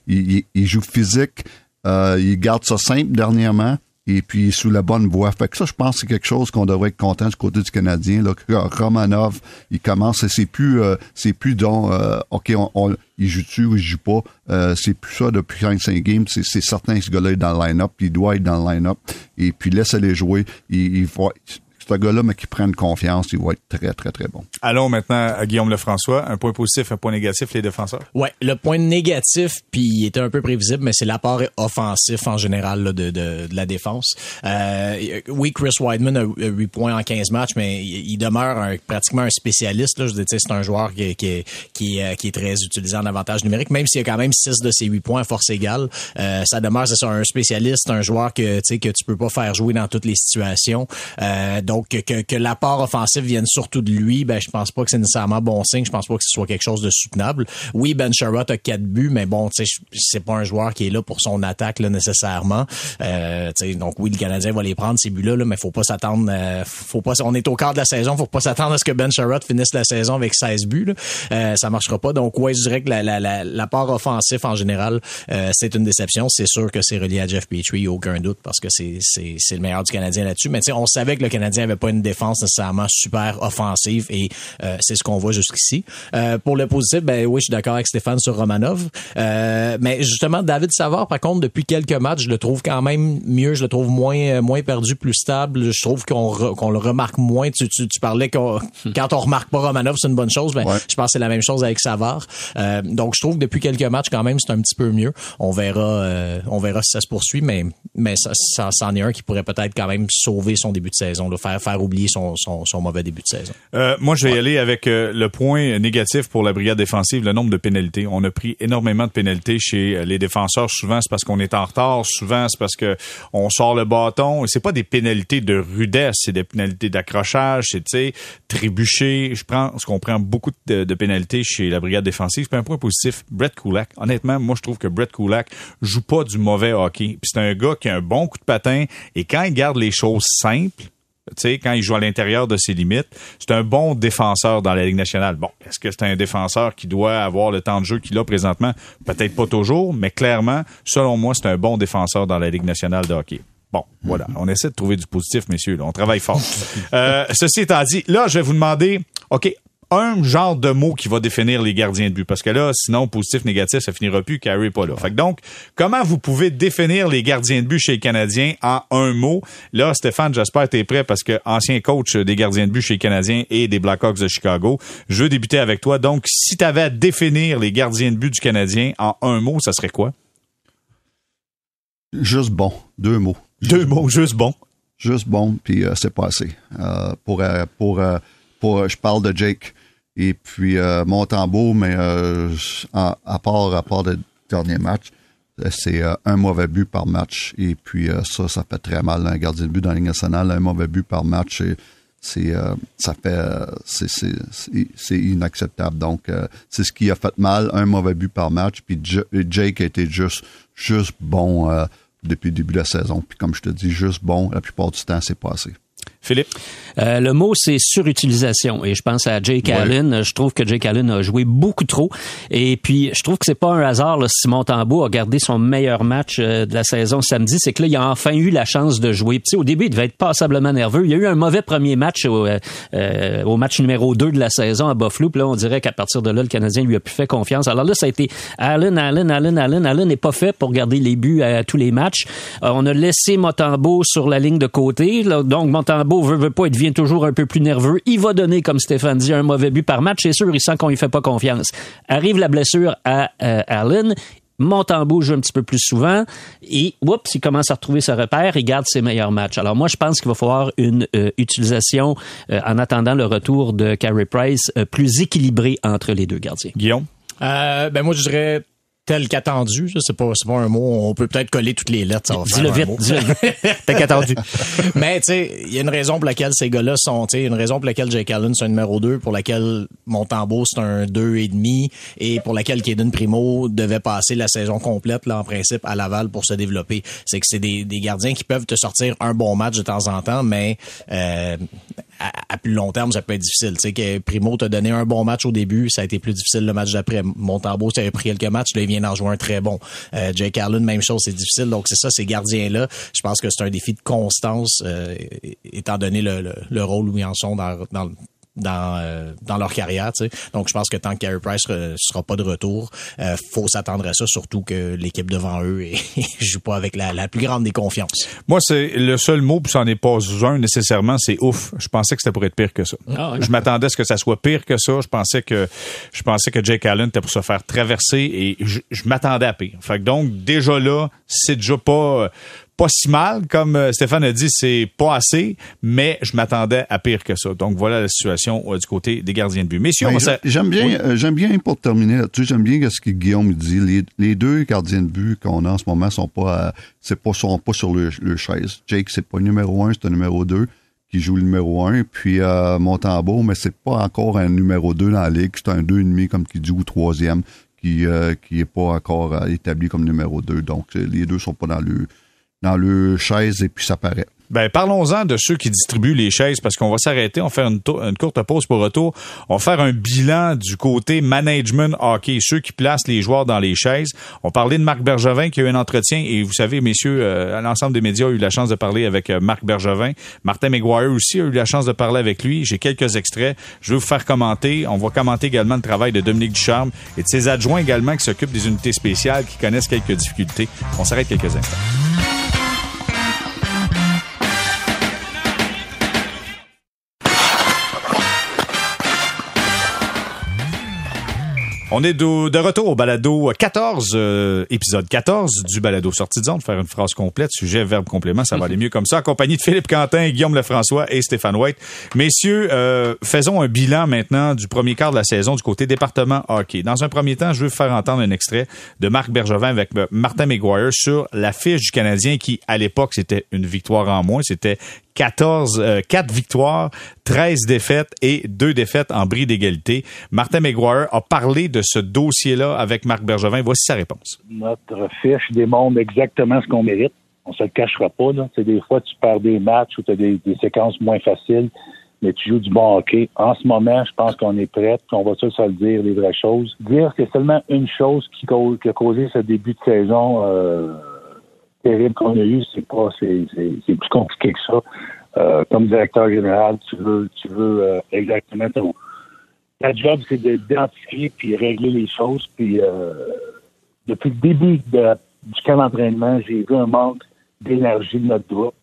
il, il- joue physique. Il garde ça simple dernièrement. Et puis sous la bonne voie. Fait que ça, je pense que c'est quelque chose qu'on devrait être content du côté du Canadien. Là, Romanov, il commence, c'est plus, euh, c'est plus donc, euh, ok, on, on- il joue-tu ou il joue pas. Euh, c'est plus ça depuis 5 games. C'est, c'est certain que ce gars-là est dans le line-up. Il doit être dans le line-up. Et puis laisse-les jouer. Il, il ce gars-là, mais qui prenne confiance, il va être très, très, très bon. Allons maintenant à Guillaume Lefrançois. Un point positif, un point négatif, les défenseurs? Ouais, le point négatif, puis il était un peu prévisible, mais c'est l'apport offensif en général là, de, de, de la défense. Euh, oui, Chris Weidman a 8 points en 15 matchs, mais il, demeure un- pratiquement un spécialiste. Là. Je tu sais, c'est un joueur qui, qui, qui, est- qui est très utilisé en avantage numérique, même s'il y a quand même 6 de ses 8 points à force égale. Euh, ça demeure, c'est ça, un spécialiste, un joueur que, tu sais, que tu peux pas faire jouer dans toutes les situations. Euh, donc, que, que, que l'apport offensif vienne surtout de lui, ben, je pense pas que c'est nécessairement bon signe. Je pense pas que ce soit quelque chose de soutenable. Oui, Ben Sherratt a quatre buts, mais bon, c'est pas un joueur qui est là pour son attaque, là, nécessairement. Euh, donc oui, le Canadien va les prendre, ces buts-là, là, mais faut pas s'attendre, euh, faut pas, on est au quart de la saison, faut pas s'attendre à ce que Ben Sherratt finisse la saison avec 16 buts, là. Euh, ça marchera pas. Donc, ouais, je dirais que la, la, la, l'apport offensif, en général, euh, c'est une déception. C'est sûr que c'est relié à Jeff Petrie, aucun doute, parce que c'est, c'est, le meilleur du Canadien là-dessus. Mais on savait que le Canadien avait pas une défense nécessairement super offensive et euh, c'est ce qu'on voit jusqu'ici. Euh, pour le positif, ben oui, je suis d'accord avec Stéphane sur Romanov. Euh, mais justement, David Savard, par contre, depuis quelques matchs, je le trouve quand même mieux. Je le trouve moins moins perdu, plus stable. Je trouve qu'on re- qu'on le remarque moins. Tu, tu, tu parlais qu'on quand on remarque pas Romanov, c'est une bonne chose. Ben, Ouais. je pense que c'est la même chose avec Savard. Donc, je trouve que depuis quelques matchs, quand même, c'est un petit peu mieux. On verra, on verra si ça se poursuit, mais mais ça, ça, c'en est un qui pourrait peut-être quand même sauver son début de saison, là, faire faire oublier son, son, son mauvais début de saison. Euh, moi, je vais y aller avec euh, le point négatif pour la brigade défensive, le nombre de pénalités. On a pris énormément de pénalités chez euh, les défenseurs. Souvent, c'est parce qu'on est en retard. Souvent, c'est parce que on sort le bâton. Et c'est pas des pénalités de rudesse, c'est des pénalités d'accrochage. C'est, tu sais, trébucher. Je prends, ce qu'on prend beaucoup de, de pénalités chez la brigade défensive. Puis un point positif, Brett Kulak. Honnêtement, moi, je trouve que Brett Kulak joue pas du mauvais hockey. Puis c'est un gars qui a un bon coup de patin. Et quand il garde les choses simples, tu sais, quand il joue à l'intérieur de ses limites, c'est un bon défenseur dans la Ligue nationale. Bon, est-ce que c'est un défenseur qui doit avoir le temps de jeu qu'il a présentement? Peut-être pas toujours, mais clairement, selon moi, c'est un bon défenseur dans la Ligue nationale de hockey. Bon, voilà. On essaie de trouver du positif, messieurs. là. On travaille fort. Euh, ceci étant dit, là, je vais vous demander, OK, un genre de mot qui va définir les gardiens de but. Parce que là, sinon, positif, négatif, ça finira plus, Carrie est pas là. Fait que donc, comment vous pouvez définir les gardiens de but chez les Canadiens en un mot? Là, Stéphane, j'espère que tu es prêt parce que ancien coach des gardiens de but chez les Canadiens et des Blackhawks de Chicago, je veux débuter avec toi. Donc, si tu avais à définir les gardiens de but du Canadien en un mot, ça serait quoi? Juste bon. Deux mots. Deux mots, juste bon. Juste bon, puis euh, c'est pas assez. Euh, pour, euh, pour, euh, pour, euh, je parle de Jake et puis euh, Montembeau, mais euh, à part, à part le dernier match, euh, c'est euh, un mauvais but par match. Et puis ça, ça fait très mal. Un gardien de but dans la Ligue nationale, un mauvais but par match, c'est ça fait c'est inacceptable. Donc c'est ce qui a fait mal, un mauvais but par match. Puis Jake a été juste juste bon depuis le début de la saison. Puis comme je te dis, juste bon. La plupart du temps, c'est pas assez. Philippe? Euh, le mot, c'est surutilisation. Et je pense à Jake Ouais. Allen. Je trouve que Jake Allen a joué beaucoup trop. Et puis, je trouve que c'est pas un hasard là, si Montembeau a gardé son meilleur match euh, de la saison samedi. C'est que là, il a enfin eu la chance de jouer. Puis, au début, il devait être passablement nerveux. Il y a eu un mauvais premier match au, euh, euh, au match numéro 2 de la saison à Buffalo. Puis là, on dirait qu'à partir de là, le Canadien lui a plus fait confiance. Alors là, ça a été Allen, Allen, Allen, Allen. Allen n'est pas fait pour garder les buts à, tous les matchs. Euh, on a laissé Montembeau sur la ligne de côté. Là, donc, Montembeau veut, veut pas, il devient toujours un peu plus nerveux. Il va donner, comme Stéphane dit, un mauvais but par match. C'est sûr, il sent qu'on lui fait pas confiance. Arrive la blessure à euh, Allen. Montembeau joue un petit peu plus souvent et, oups, il commence à retrouver ses repères, il garde ses meilleurs matchs. Alors moi, je pense qu'il va falloir une euh, utilisation, euh, en attendant le retour de Carey Price, euh, plus équilibrée entre les deux gardiens. Guillaume? ben moi, je dirais tel qu'attendu. C'est pas, c'est pas un mot. On peut peut-être coller toutes les lettres. Ça va Dis-le vite, dis-le vite. tel qu'attendu. Mais tu sais, il y a une raison pour laquelle ces gars-là sont, tu sais, une raison pour laquelle Jake Allen c'est un numéro 2, pour laquelle Montembeau c'est un 2 et demi, et pour laquelle Caden Primo devait passer la saison complète là en principe à Laval pour se développer. C'est que c'est des, des gardiens qui peuvent te sortir un bon match de temps en temps, mais euh, à, à plus long terme, ça peut être difficile. Tu sais que Primo t'a donné un bon match au début, ça a été plus difficile le match d'après. Montembeau, ça avait pris quelques matchs, là, vient d'en jouer un très bon. Euh, Jake Allen, même chose, c'est difficile. Donc c'est ça, ces gardiens-là, je pense que c'est un défi de constance, euh, étant donné le, le, le rôle où ils en sont dans, dans dans euh, dans leur carrière, tu sais. Donc je pense que tant que Carey Price ne sera pas de retour, euh, faut s'attendre à ça, surtout que l'équipe devant eux et, joue pas avec la, la plus grande des confiances. Moi, c'est le seul mot, puis c'en est pas un nécessairement, c'est ouf. Je pensais que c'était pour être pire que ça. Ah. Je m'attendais à ce que ça soit pire que ça. Je pensais que je pensais que Jake Allen était pour se faire traverser et je, je m'attendais à pire. Fait que donc déjà là, c'est déjà pas pas si mal comme euh, Stéphane a dit, c'est pas assez, mais je m'attendais à pire que ça. Donc voilà la situation euh, du côté des gardiens de but. Messieurs, J'aime bien, Oui. euh, j'aime bien pour terminer là-dessus, j'aime bien ce que Guillaume dit. Les, les deux gardiens de but qu'on a en ce moment sont pas, c'est pas, sont pas sur le, le chaise. Jake, c'est pas le numéro un, c'est un numéro deux qui joue le numéro un. Puis euh, Montembeau, mais c'est pas encore un numéro deux dans la ligue, c'est un deux et demi comme qui joue au troisième, qui euh, qui est pas encore établi comme numéro deux. Donc les deux sont pas dans le dans le chaise et puis ça paraît. Ben, parlons-en de ceux qui distribuent les chaises parce qu'on va s'arrêter, on va faire une, une courte pause pour retour. On va faire un bilan du côté management hockey, ceux qui placent les joueurs dans les chaises. On parlait de Marc Bergevin qui a eu un entretien et vous savez, messieurs, euh, l'ensemble des médias ont eu la chance de parler avec euh, Marc Bergevin. Martin McGuire aussi a eu la chance de parler avec lui. J'ai quelques extraits. Je vais vous faire commenter. On va commenter également le travail de Dominique Ducharme et de ses adjoints également qui s'occupent des unités spéciales qui connaissent quelques difficultés. On s'arrête quelques instants. On est de, de retour au balado 14, euh, épisode 14 du balado sortie de zone. Faire une phrase complète, sujet, verbe, complément, ça va aller mieux comme ça. Accompagné de Philippe Quentin, Guillaume Lefrançois et Stéphane White. Messieurs, euh, faisons un bilan maintenant du premier quart de la saison du côté département hockey. Dans un premier temps, je veux faire entendre un extrait de Marc Bergevin avec euh, Martin McGuire sur la fiche du Canadien qui, à l'époque, c'était une victoire en moins. C'était 14, euh, 4 victoires, 13 défaites et 2 défaites en bris d'égalité. Martin McGuire a parlé de ce dossier-là avec Marc Bergevin. Voici sa réponse. Notre fiche démontre exactement ce qu'on mérite. On se le cachera pas. Là. Des fois, tu perds des matchs ou tu as des, séquences moins faciles, mais tu joues du bon hockey. En ce moment, je pense qu'on est prêt, on va se le dire, les vraies choses. Dire que c'est seulement une chose qui, qui a causé ce début de saison euh, terrible qu'on a eu, c'est pas, c'est, plus compliqué que ça. Euh, comme directeur général, tu veux, tu veux euh, exactement ton, ta job, c'est de- d'identifier puis régler les choses. Puis euh, depuis le début du camp d'entraînement, j'ai vu un manque d'énergie de notre groupe.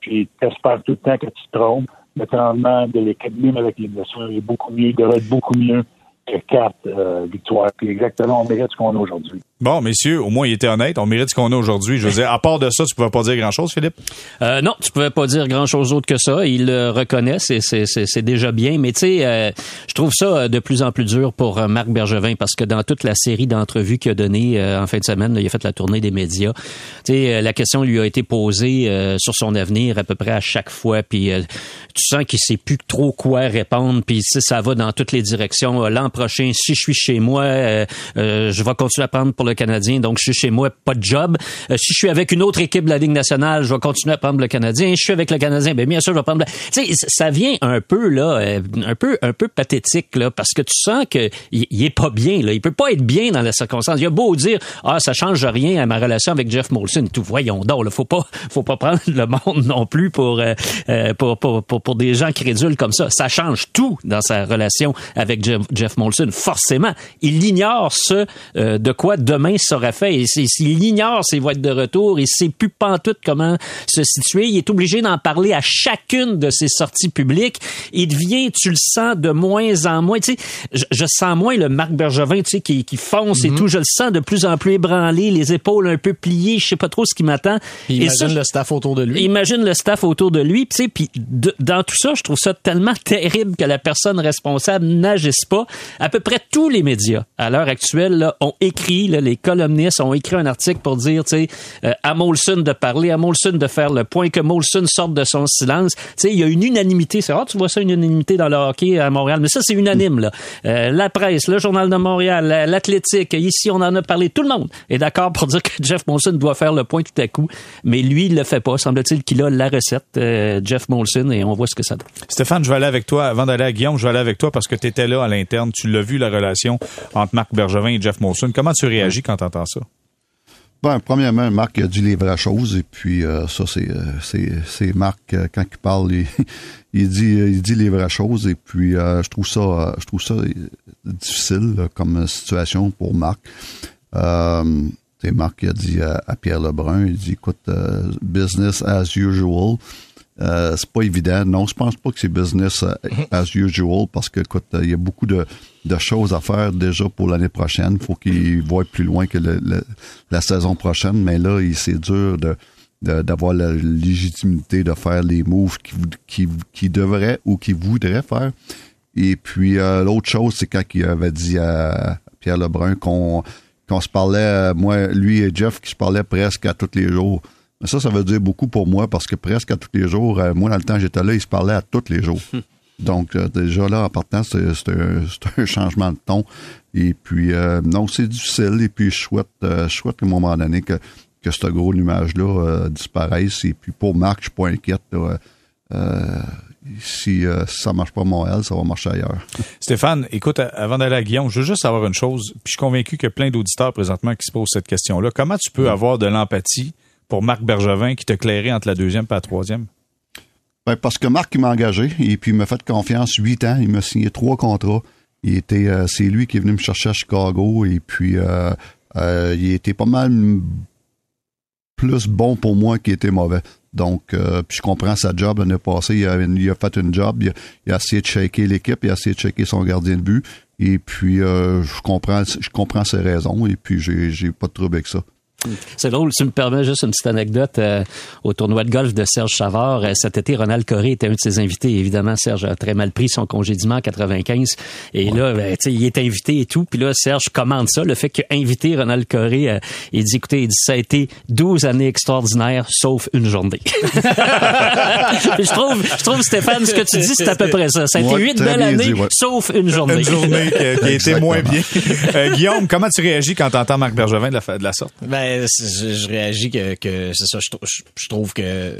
Puis t'espères tout le temps que tu te trompes. Le rendement de l'équipe, même avec les blessures, est beaucoup mieux, il devrait être beaucoup mieux que quatre euh, victoires. Puis exactement, on mérite ce qu'on a aujourd'hui. Bon, messieurs, au moins, il était honnête. On mérite ce qu'on a aujourd'hui. Je veux dire, à part de ça, tu pouvais pas dire grand-chose, Philippe? Euh, non, tu pouvais pas dire grand chose d'autre que ça. Il le reconnaît, c'est, c'est, déjà bien. Mais tu sais, euh, je trouve ça euh, de plus en plus dur pour euh, Marc Bergevin parce que dans toute la série d'entrevues qu'il a donné euh, en fin de semaine, là, il a fait la tournée des médias. Tu sais, la question lui a été posée sur son avenir à peu près à chaque fois. Puis tu sens qu'il sait plus trop quoi répondre. Puis sais, ça va dans toutes les directions. L'an prochain, si je suis chez moi, je vais continuer à prendre pour le Canadien. Donc je suis chez moi, pas de job. Euh, si je suis avec une autre équipe de la Ligue nationale, je vais continuer à prendre le Canadien. Je suis avec le Canadien, ben bien sûr, je vais prendre. le- Tu sais, ça vient un peu là, euh, un peu, un peu pathétique là, parce que tu sens que il, il est pas bien là. Il peut pas être bien dans les circonstances. Il a beau dire, ah, ça change rien à ma relation avec Jeff Molson. Tout, voyons donc, là, faut pas, faut pas prendre le monde non plus pour, euh, euh, pour, pour, pour, pour des gens crédules comme ça. Ça change tout dans sa relation avec Jeff, Jeff Molson. Forcément, il ignore ce euh, de quoi demain demain sera fait. Et s'il ignore va être de retour, il sait plus pantoute comment se situer. Il est obligé d'en parler à chacune de ses sorties publiques. Il devient, tu le sens de moins en moins. Tu sais, je, je sens moins le Marc Bergevin, tu sais, qui, qui fonce et tout. Je le sens de plus en plus ébranlé, les épaules un peu pliées. Je sais pas trop ce qui m'attend. Imagine ça, le staff autour de lui. Imagine le staff autour de lui, tu sais, puis de- dans tout ça, je trouve ça tellement terrible que la personne responsable n'agisse pas. À peu près tous les médias à l'heure actuelle là, ont écrit, là, les columnistes ont écrit un article pour dire, tu sais, euh, à Molson de parler, à Molson de faire le point, que Molson sorte de son silence. Tu sais, il y a une unanimité. C'est rare, tu vois ça, une unanimité dans le hockey à Montréal, mais ça, c'est unanime. Là. Euh, la presse, le Journal de Montréal, la- l'athlétique, ici, on en a parlé. Tout le monde est d'accord pour dire que Jeff Molson doit faire le point tout à coup, mais lui, il le fait pas. Semble-t-il qu'il a la recette, euh, Jeff Molson, et on voit ce que ça donne. Stéphane, je vais aller avec toi. Avant d'aller à Guillaume, je vais aller avec toi parce que tu étais là à l'interne. Tu l'as vu, la relation entre Marc Bergevin et Jeff Molson. Comment tu réagis quand tu entends ça? Ben, premièrement, Marc a dit les vraies choses et puis euh, ça c'est euh, c'est c'est Marc euh, quand il parle il, il dit il dit les vraies choses et puis je trouve ça je trouve ça difficile comme situation pour Marc. Sais, Marc il a dit à, Pierre Lebrun il dit écoute business as usual. C'est pas évident. Non, je pense pas que c'est business as usual parce que, écoute, il y a beaucoup de, de choses à faire déjà pour l'année prochaine. Il faut qu'il voit plus loin que la saison prochaine. Mais là, il- c'est dur d'avoir la légitimité de faire les moves qu'il vou- qu'il qu'il devrait ou qu'il voudrait faire. Et puis, euh, l'autre chose, c'est quand il avait dit à Pierre Lebrun qu'on se parlait, euh, moi, lui et Jeff, qui se parlaient presque à tous les jours. Mais ça, ça veut dire beaucoup pour moi parce que presque à tous les jours, euh, moi, dans le temps j'étais là, ils se parlaient à tous les jours. Donc, euh, déjà là, en partant, c'est un, changement de ton. Et puis, euh, non, c'est difficile. Et puis, je souhaite, euh, je souhaite qu'à un moment donné que, que ce gros nuage-là euh, disparaisse. Et puis, pour Marc, je suis pas inquiète. là. Si, si ça marche pas à Montréal, ça va marcher ailleurs. Stéphane, écoute, avant d'aller à Guillaume, je veux juste savoir une chose. Puis je suis convaincu qu'il y a plein d'auditeurs présentement qui se posent cette question-là. Comment tu peux avoir de l'empathie pour Marc Bergevin qui t'a clairé entre la deuxième et la troisième? Ben, parce que Marc, m'a engagé et puis il m'a fait confiance huit ans. Il m'a signé trois contrats. Il était, euh, c'est lui qui est venu me chercher à Chicago et puis euh, euh, il était pas mal plus bon pour moi qu'il était mauvais. Donc, puis je comprends sa job l'année passée. Il a, il a fait une job. Il a, essayé de shaker l'équipe. Il a essayé de shaker son gardien de but. Et puis, je comprends, je comprends ses raisons. Et puis, j'ai, j'ai pas de trouble avec ça. C'est drôle, tu me permets juste une petite anecdote. euh, au tournoi de golf de Serge Savard, euh, cet été, Ronald Coré était un de ses invités. Évidemment, Serge a très mal pris son congédiement en 95. Et là, ben, tu sais, il est invité et tout. Puis là, Serge commande ça, le fait qu'il a invité Ronald Coré. euh, il dit, écoutez, il dit, ça a été 12 années extraordinaires, sauf une journée. Je trouve, je trouve, Stéphane, ce que tu dis, c'est à peu près ça. Ça a été Ouais, 8 très belles années, dit, ouais. sauf une journée. Une journée qui, qui a été moins bien. Euh, Guillaume, comment tu réagis quand tu entends Marc Bergevin de la, fa- de la sorte? Ben, je, réagis que, que c'est ça. Je, je, trouve que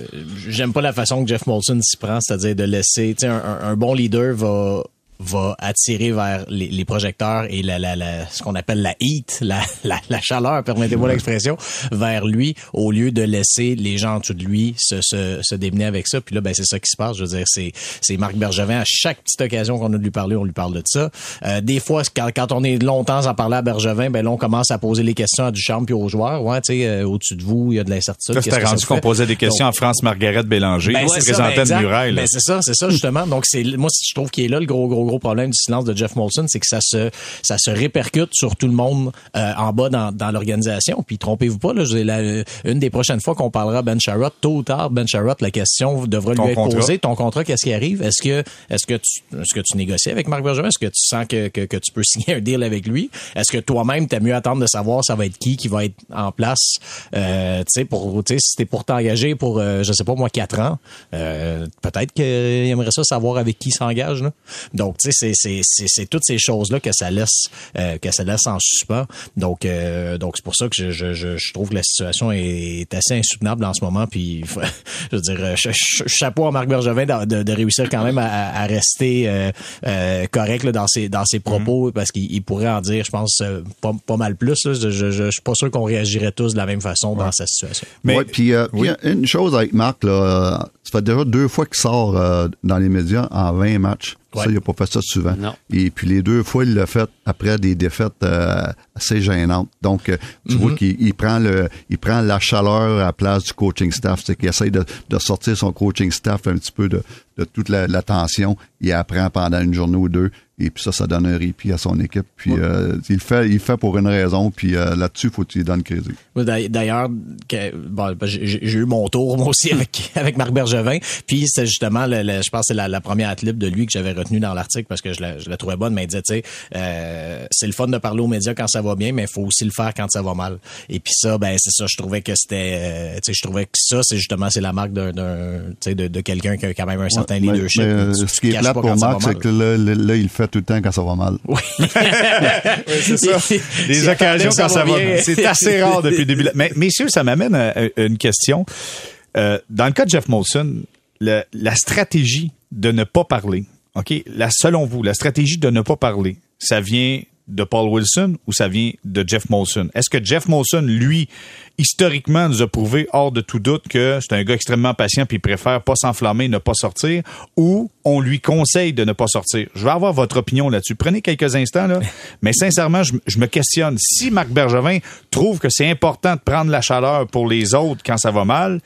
j'aime pas la façon que Jeff Molson s'y prend, c'est-à-dire de laisser. Tu sais, un bon leader va va attirer vers les, les projecteurs et la, la, la, ce qu'on appelle la heat, la, la, la chaleur, permettez-moi l'expression, vers lui, au lieu de laisser les gens en dessous de lui se, se, se démener avec ça. Puis là, ben, c'est ça qui se passe. Je veux dire, c'est, c'est Marc Bergevin. À chaque petite occasion qu'on a de lui parler, on lui parle de ça. Euh, des fois, quand, quand on est longtemps sans parler à Bergevin, ben là, on commence à poser les questions à Duchamp puis aux joueurs. Ouais, tu sais, euh, au-dessus de vous, il y a de l'incertitude. Là, c'était rendu qu'on posait des questions Donc, à France-Margaret Bélanger, ben, qui c'est ça, ben, de muraille. Ben, c'est ça, c'est ça justement. Donc c'est moi je trouve qu'il est là le gros gros gros problème du silence de Jeff Molson, c'est que ça se ça se répercute sur tout le monde euh, en bas dans, dans l'organisation. Puis trompez-vous pas là, la- une des prochaines fois qu'on parlera à Ben Sharrott, tôt ou tard Ben Sharrott, la question devra Ton lui être posée. Ton contrat, qu'est-ce qui arrive? Est-ce que est-ce que tu est-ce que tu négocies avec Marc Bergevin? Est-ce que tu sens que, que, que tu peux signer un deal avec lui? Est-ce que toi-même t'as mieux attendre de savoir ça va être qui qui va être en place? Euh, tu sais pour tu sais si t'es pour t'engager pour euh, je sais pas moi quatre ans euh, peut-être qu'il aimerait ça savoir avec qui il s'engage là. donc c'est c'est c'est c'est toutes ces choses là que ça laisse euh, que ça laisse en suspens donc euh, donc c'est pour ça que je, je je je trouve que la situation est assez insoutenable en ce moment puis je veux dire euh, ch- ch- chapeau à Marc Bergevin de, de, de réussir quand même à, à rester euh, euh, correct là, dans ses dans ses propos parce qu'il il pourrait en dire je pense euh, pas, pas mal plus là. je, je, je, suis pas sûr qu'on réagirait tous de la même façon dans sa situation Mais- Ouais, puis euh, oui. puis, une chose avec Marc, là, euh, ça fait déjà deux fois qu'il sort euh, dans les médias en 20 matchs. Ça, il n'a pas fait ça souvent. Non. Et puis les deux fois, il l'a fait après des défaites euh, assez gênantes. Donc, euh, tu vois qu'il il prend le, il prend la chaleur à la place du coaching staff. C'est qu'il essaye de, de sortir son coaching staff un petit peu de, de toute la, la tension. Il apprend pendant une journée ou deux. Et puis ça, ça donne un répit à son équipe. Puis euh, il fait, il fait pour une raison. Puis euh, là-dessus, faut qu'il donne crédit. D'ailleurs, bon, ben, j'ai eu mon tour moi aussi avec avec Marc Bergevin. Puis c'est justement, le, le- je pense, c'est la, la première clip de lui que j'avais retenu dans l'article parce que je la, je la trouvais bonne. Mais il disait, tu sais, euh, c'est le fun de parler aux médias quand ça va bien, mais il faut aussi le faire quand ça va mal. Et puis ça, ben c'est ça. Je trouvais que c'était, euh, tu sais, je trouvais que ça, c'est justement, c'est la marque d'un, d'un, tu sais, de, de quelqu'un qui a quand même un certain Mais- leadership. mais, euh, Tu- ce tu qui est plate pour Marc, c'est mal. que là, là, là, il le fait tout le temps quand ça va mal. c'est ça. Des occasions quand ça va. bien. C'est assez rare depuis le début. Mais messieurs, ça m'amène à, à une question. Euh, dans le cas de Jeff Molson, le- la stratégie de ne pas parler, OK? La, selon vous, la stratégie de ne pas parler, ça vient de Paul Wilson ou ça vient de Jeff Molson? Est-ce que Jeff Molson, lui, historiquement, nous a prouvé hors de tout doute que c'est un gars extrêmement patient puis il préfère pas s'enflammer, ne pas sortir ou on lui conseille de ne pas sortir? Je vais avoir votre opinion là-dessus. Prenez quelques instants, là. Mais sincèrement, je, je me questionne. Si Marc Bergevin trouve que c'est important de prendre la chaleur pour les autres quand ça va mal,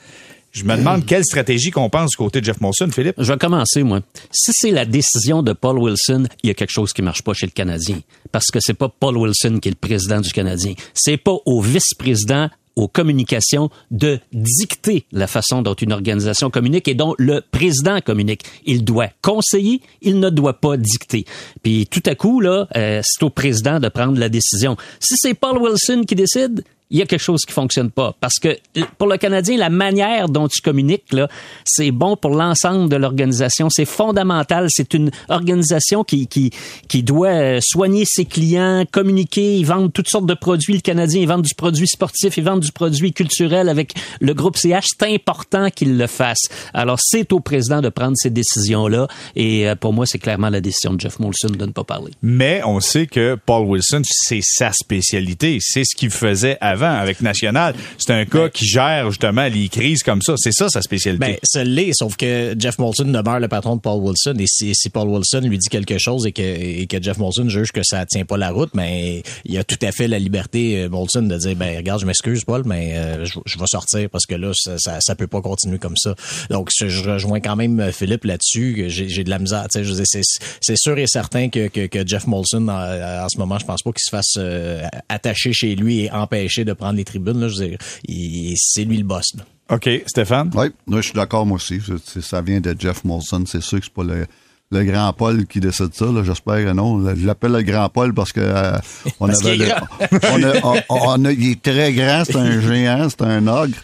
je me demande quelle stratégie qu'on pense du côté de Jeff Molson, Philippe. Je vais commencer, moi. Si c'est la décision de Paul Wilson, il y a quelque chose qui marche pas chez le Canadien. Parce que c'est pas Paul Wilson qui est le président du Canadien. C'est pas au vice-président aux communications de dicter la façon dont une organisation communique et dont le président communique. Il doit conseiller, il ne doit pas dicter. Puis tout à coup, là, euh, c'est au président de prendre la décision. Si c'est Paul Wilson qui décide, il y a quelque chose qui fonctionne pas. Parce que pour le Canadien, la manière dont tu communiques, là, c'est bon pour l'ensemble de l'organisation. C'est fondamental. C'est une organisation qui, qui, qui doit euh, soigner ses clients, communiquer. Ils vendent toutes sortes de produits. Le Canadien, ils vendent du produit sportif, ils vendent du produit culturel avec le groupe CH. C'est important qu'ils le fassent. Alors, c'est au président de prendre ces décisions-là. Et euh, pour moi, c'est clairement la décision de Jeff Molson de ne pas parler. Mais on sait que Paul Wilson, c'est sa spécialité. C'est ce qu'il faisait avant avec National. C'est un gars qui gère justement les crises comme ça. C'est ça sa spécialité. Ben, ça l'est, sauf que Jeff Molson demeure le patron de Paul Wilson. Et si, si Paul Wilson lui dit quelque chose et que, et que Jeff Molson juge que ça tient pas la route, mais il a tout à fait la liberté, euh, Molson, de dire, ben, regarde, je m'excuse, Paul, mais euh, je, je vais sortir parce que là, ça, ça, ça peut pas continuer comme ça. Donc, je, je rejoins quand même euh, Philippe là-dessus. J'ai j'ai de la misère. Je veux dire, c'est c'est sûr et certain que, que, que Jeff Molson, en, en ce moment, je pense pas qu'il se fasse euh, attacher chez lui et empêcher de prendre les tribunes. Là, je veux dire, il- c'est lui le boss. là. OK, Stéphane? Oui, moi, je suis d'accord, moi aussi. Ça vient de Jeff Molson. C'est sûr que c'est pas le, le grand Paul qui décide ça. là. J'espère que non. Je l'appelle le grand Paul parce que euh, on Parce avait qu'il est le- on a- on- on a- il est très grand, c'est un géant, c'est un ogre.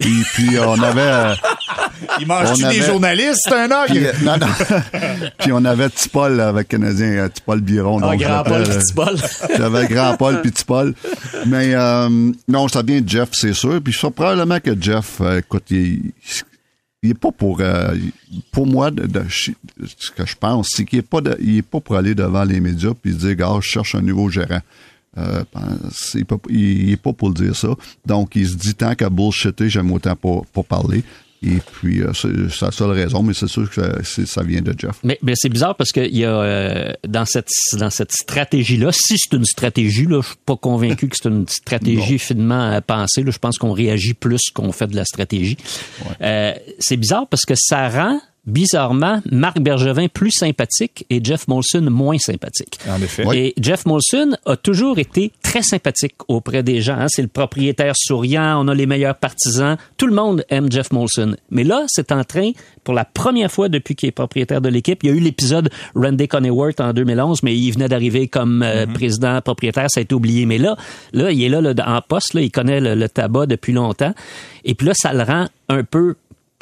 Et puis on avait euh, Il mange-tu On des avait- journalistes? Un puis, ogre? euh, non, non. puis on avait Paul avec Canadien, euh, Paul Biron. Ah, donc grand Paul, petit Paul. J'avais grand Paul puis Paul. Mais euh, non, ça vient de Jeff, c'est sûr. Puis je sais probablement que Jeff, euh, écoute, il, il est pas pour euh, pour moi de, de- ce que je pense, c'est qu'il est pas de- il est pas pour aller devant les médias puis dire gars, je cherche un nouveau gérant. Euh, pas, il, il est pas pour le dire ça. Donc il se dit tant qu'à bullshitter, j'aime autant pas, pas parler. Et puis euh, c'est la seule raison, mais c'est sûr que ça, vient de Jeff. Mais, mais c'est bizarre parce qu'il y a euh, dans cette dans cette stratégie-là, si c'est une stratégie, là, je suis pas convaincu que c'est une stratégie finement euh, pensée. Là, je pense qu'on réagit plus qu'on fait de la stratégie. Euh, c'est bizarre parce que ça rend bizarrement Marc Bergevin plus sympathique et Jeff Molson moins sympathique. En effet. Oui. Et Jeff Molson a toujours été très sympathique auprès des gens. hein. C'est le propriétaire souriant, on a les meilleurs partisans. Tout le monde aime Jeff Molson. Mais là, c'est en train, pour la première fois depuis qu'il est propriétaire de l'équipe, il y a eu l'épisode Randy Coneyworth en 2011, mais il venait d'arriver comme euh, président propriétaire, ça a été oublié. Mais là, là, il est là, là, en poste, là, il connaît le, le tabac depuis longtemps. Et puis là, ça le rend un peu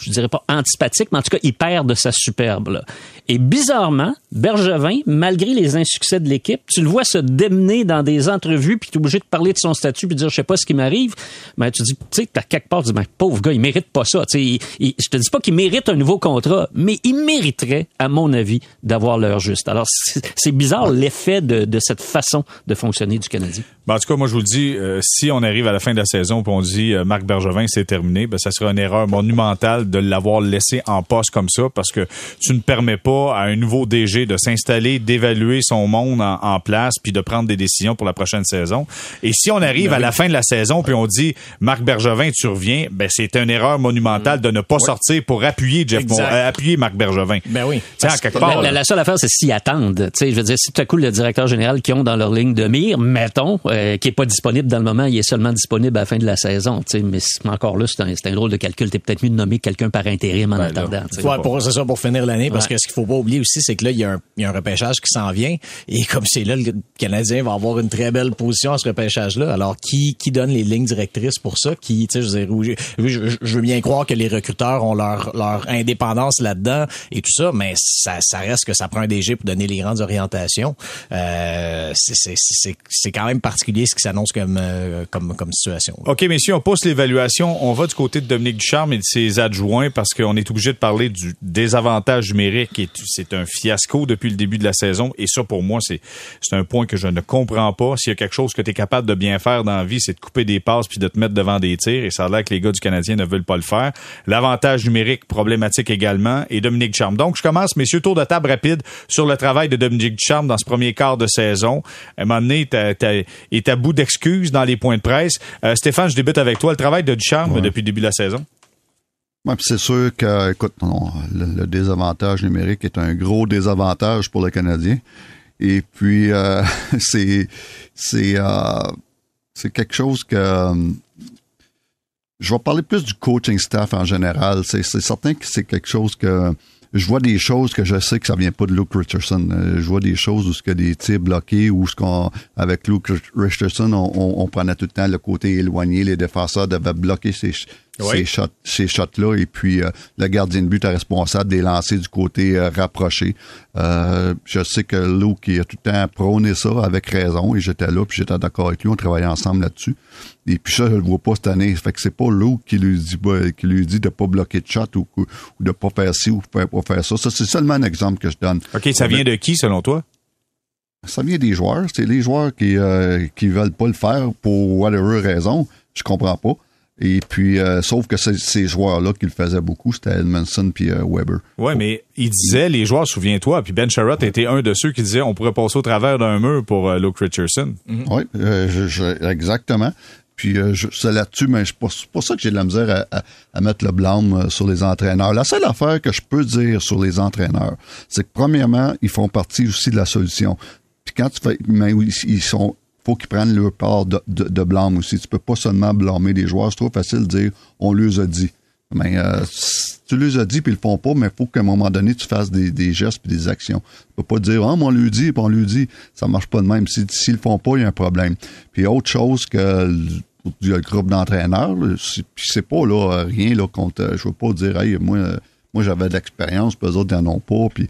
je dirais pas antipathique, mais en tout cas, il perd de sa superbe. Et bizarrement, Bergevin, malgré les insuccès de l'équipe, tu le vois se démener dans des entrevues, puis tu es obligé de parler de son statut, puis de dire, je sais pas ce qui m'arrive. Mais tu dis, tu sais, t'as quelque part, tu dis, ben, pauvre gars, il mérite pas ça. Il- il- je te dis pas qu'il mérite un nouveau contrat, mais il mériterait, à mon avis, d'avoir l'heure juste. Alors, c'est bizarre l'effet de, de cette façon de fonctionner du Canadien. Ben, en tout cas, moi, je vous le dis, euh, si on arrive à la fin de la saison et on dit euh, Marc Bergevin, c'est terminé, ben, ça sera une erreur monumentale mal de l'avoir laissé en poste comme ça parce que tu ne permets pas à un nouveau DG de s'installer, d'évaluer son monde en, place puis de prendre des décisions pour la prochaine saison. Et si on arrive à la fin de la saison puis on dit Marc Bergevin, tu reviens, ben c'est une erreur monumentale de ne pas sortir pour appuyer Jeff euh, appuyer Marc Bergevin. Ben oui. Tiens, quelque part. La, seule affaire, c'est s'y attendent. Tu sais, je veux dire, si tout à coup le directeur général qui ont dans leur ligne de mire, mettons, euh, qui est pas disponible dans le moment, il est seulement disponible à la fin de la saison. Tu sais, mais encore là, c'est un, un drôle de calcul. T'es peut-être mieux de nommer quelqu'un par intérim en Ben attendant. Ouais, pour, c'est ça, pour finir l'année, parce Ouais. que ce qu'il faut pas oublier aussi, c'est que là, il y, a un, il y a un repêchage qui s'en vient. Et comme c'est là, le Canadien va avoir une très belle position à ce repêchage-là. Alors, qui, qui donne les lignes directrices pour ça? Qui, tu sais, je, veux dire, je, je- je veux bien croire que les recruteurs ont leur, leur indépendance là-dedans et tout ça, mais ça, ça reste que ça prend un DG pour donner les grandes orientations. Euh, c'est- c'est- c'est c'est quand même particulier ce qui s'annonce comme, euh, comme, comme situation. OK, messieurs, on pousse l'évaluation. On va du côté de Dominique Ducharme et de ses adjoints parce qu'on est obligé de parler du désavantage numérique et c'est un fiasco depuis le début de la saison. Et ça, pour moi, c'est c'est un point que je ne comprends pas. S'il y a quelque chose que tu es capable de bien faire dans la vie, c'est de couper des passes puis de te mettre devant des tirs. Et ça a l'air que les gars du Canadien ne veulent pas le faire. L'avantage numérique, problématique également. Et Dominique Ducharme. Donc, je commence, messieurs, tour de table rapide sur le travail de Dominique Ducharme dans ce premier quart de saison. À un moment donné, est à bout d'excuses dans les points de presse. Euh, Stéphane, je débute avec toi. Le travail de Ducharme Ouais. depuis le début de la saison. C'est sûr que, écoute, non, le, désavantage numérique est un gros désavantage pour le Canadien. Et puis, euh, c'est, c'est, euh, c'est quelque chose que euh, je vais parler plus du coaching staff en général. C'est, certain que c'est quelque chose que je vois des choses que je sais que ça vient pas de Luke Richardson. Je vois des choses où ce que des tirs bloqués, où ce qu'on, avec Luke Richardson, on, on, on prenait tout le temps le côté éloigné, les défenseurs devaient bloquer ces, Oui. ces shots, ces shots-là, et puis euh, le gardien de but est responsable des lancers du côté euh, rapproché. Euh, je sais que Luke il a tout le temps prôné ça avec raison, et j'étais là, puis j'étais d'accord avec lui, on travaillait ensemble là-dessus. Et puis ça, je le vois pas cette année. Fait que c'est pas Luke qui lui dit bah, qui lui dit de pas bloquer de shot ou, ou de pas faire ci ou de pas faire ça. Ça, c'est seulement un exemple que je donne. OK, ça vient de qui, selon toi? Ça vient des joueurs. C'est les joueurs qui euh, qui veulent pas le faire pour whatever raison. Je comprends pas. Et puis, euh, sauf que c'est ces joueurs-là qui le faisaient beaucoup, c'était Edmondson puis euh, Weber. Ouais, mais il disait, les joueurs, souviens-toi, puis Ben Sherratt était un de ceux qui disait on pourrait passer au travers d'un mur pour euh, Luke Richardson. Oui, euh, je- je- exactement. Puis euh, je- c'est là-dessus, mais c'est pas, c'est pas ça que j'ai de la misère à, à- à mettre le blâme euh, sur les entraîneurs. La seule affaire que je peux dire sur les entraîneurs, c'est que premièrement, ils font partie aussi de la solution. Puis quand tu fais, mais ils, ils sont, faut qu'ils prennent leur part de, blâme aussi. Tu peux pas seulement blâmer les joueurs. C'est trop facile de dire on les a dit. Mais euh, si tu les as dit puis ils le font pas, mais il faut qu'à un moment donné tu fasses des, gestes puis des actions. Tu peux pas dire ah mais on lui dit puis on lui dit, ça marche pas de même. Si s'ils le font pas, il y a un problème. Puis autre chose que il y a le groupe d'entraîneurs, puis c'est pas là rien là contre. Je veux pas dire hey moi moi j'avais de l'expérience, puis eux autres ils en ont pas. Puis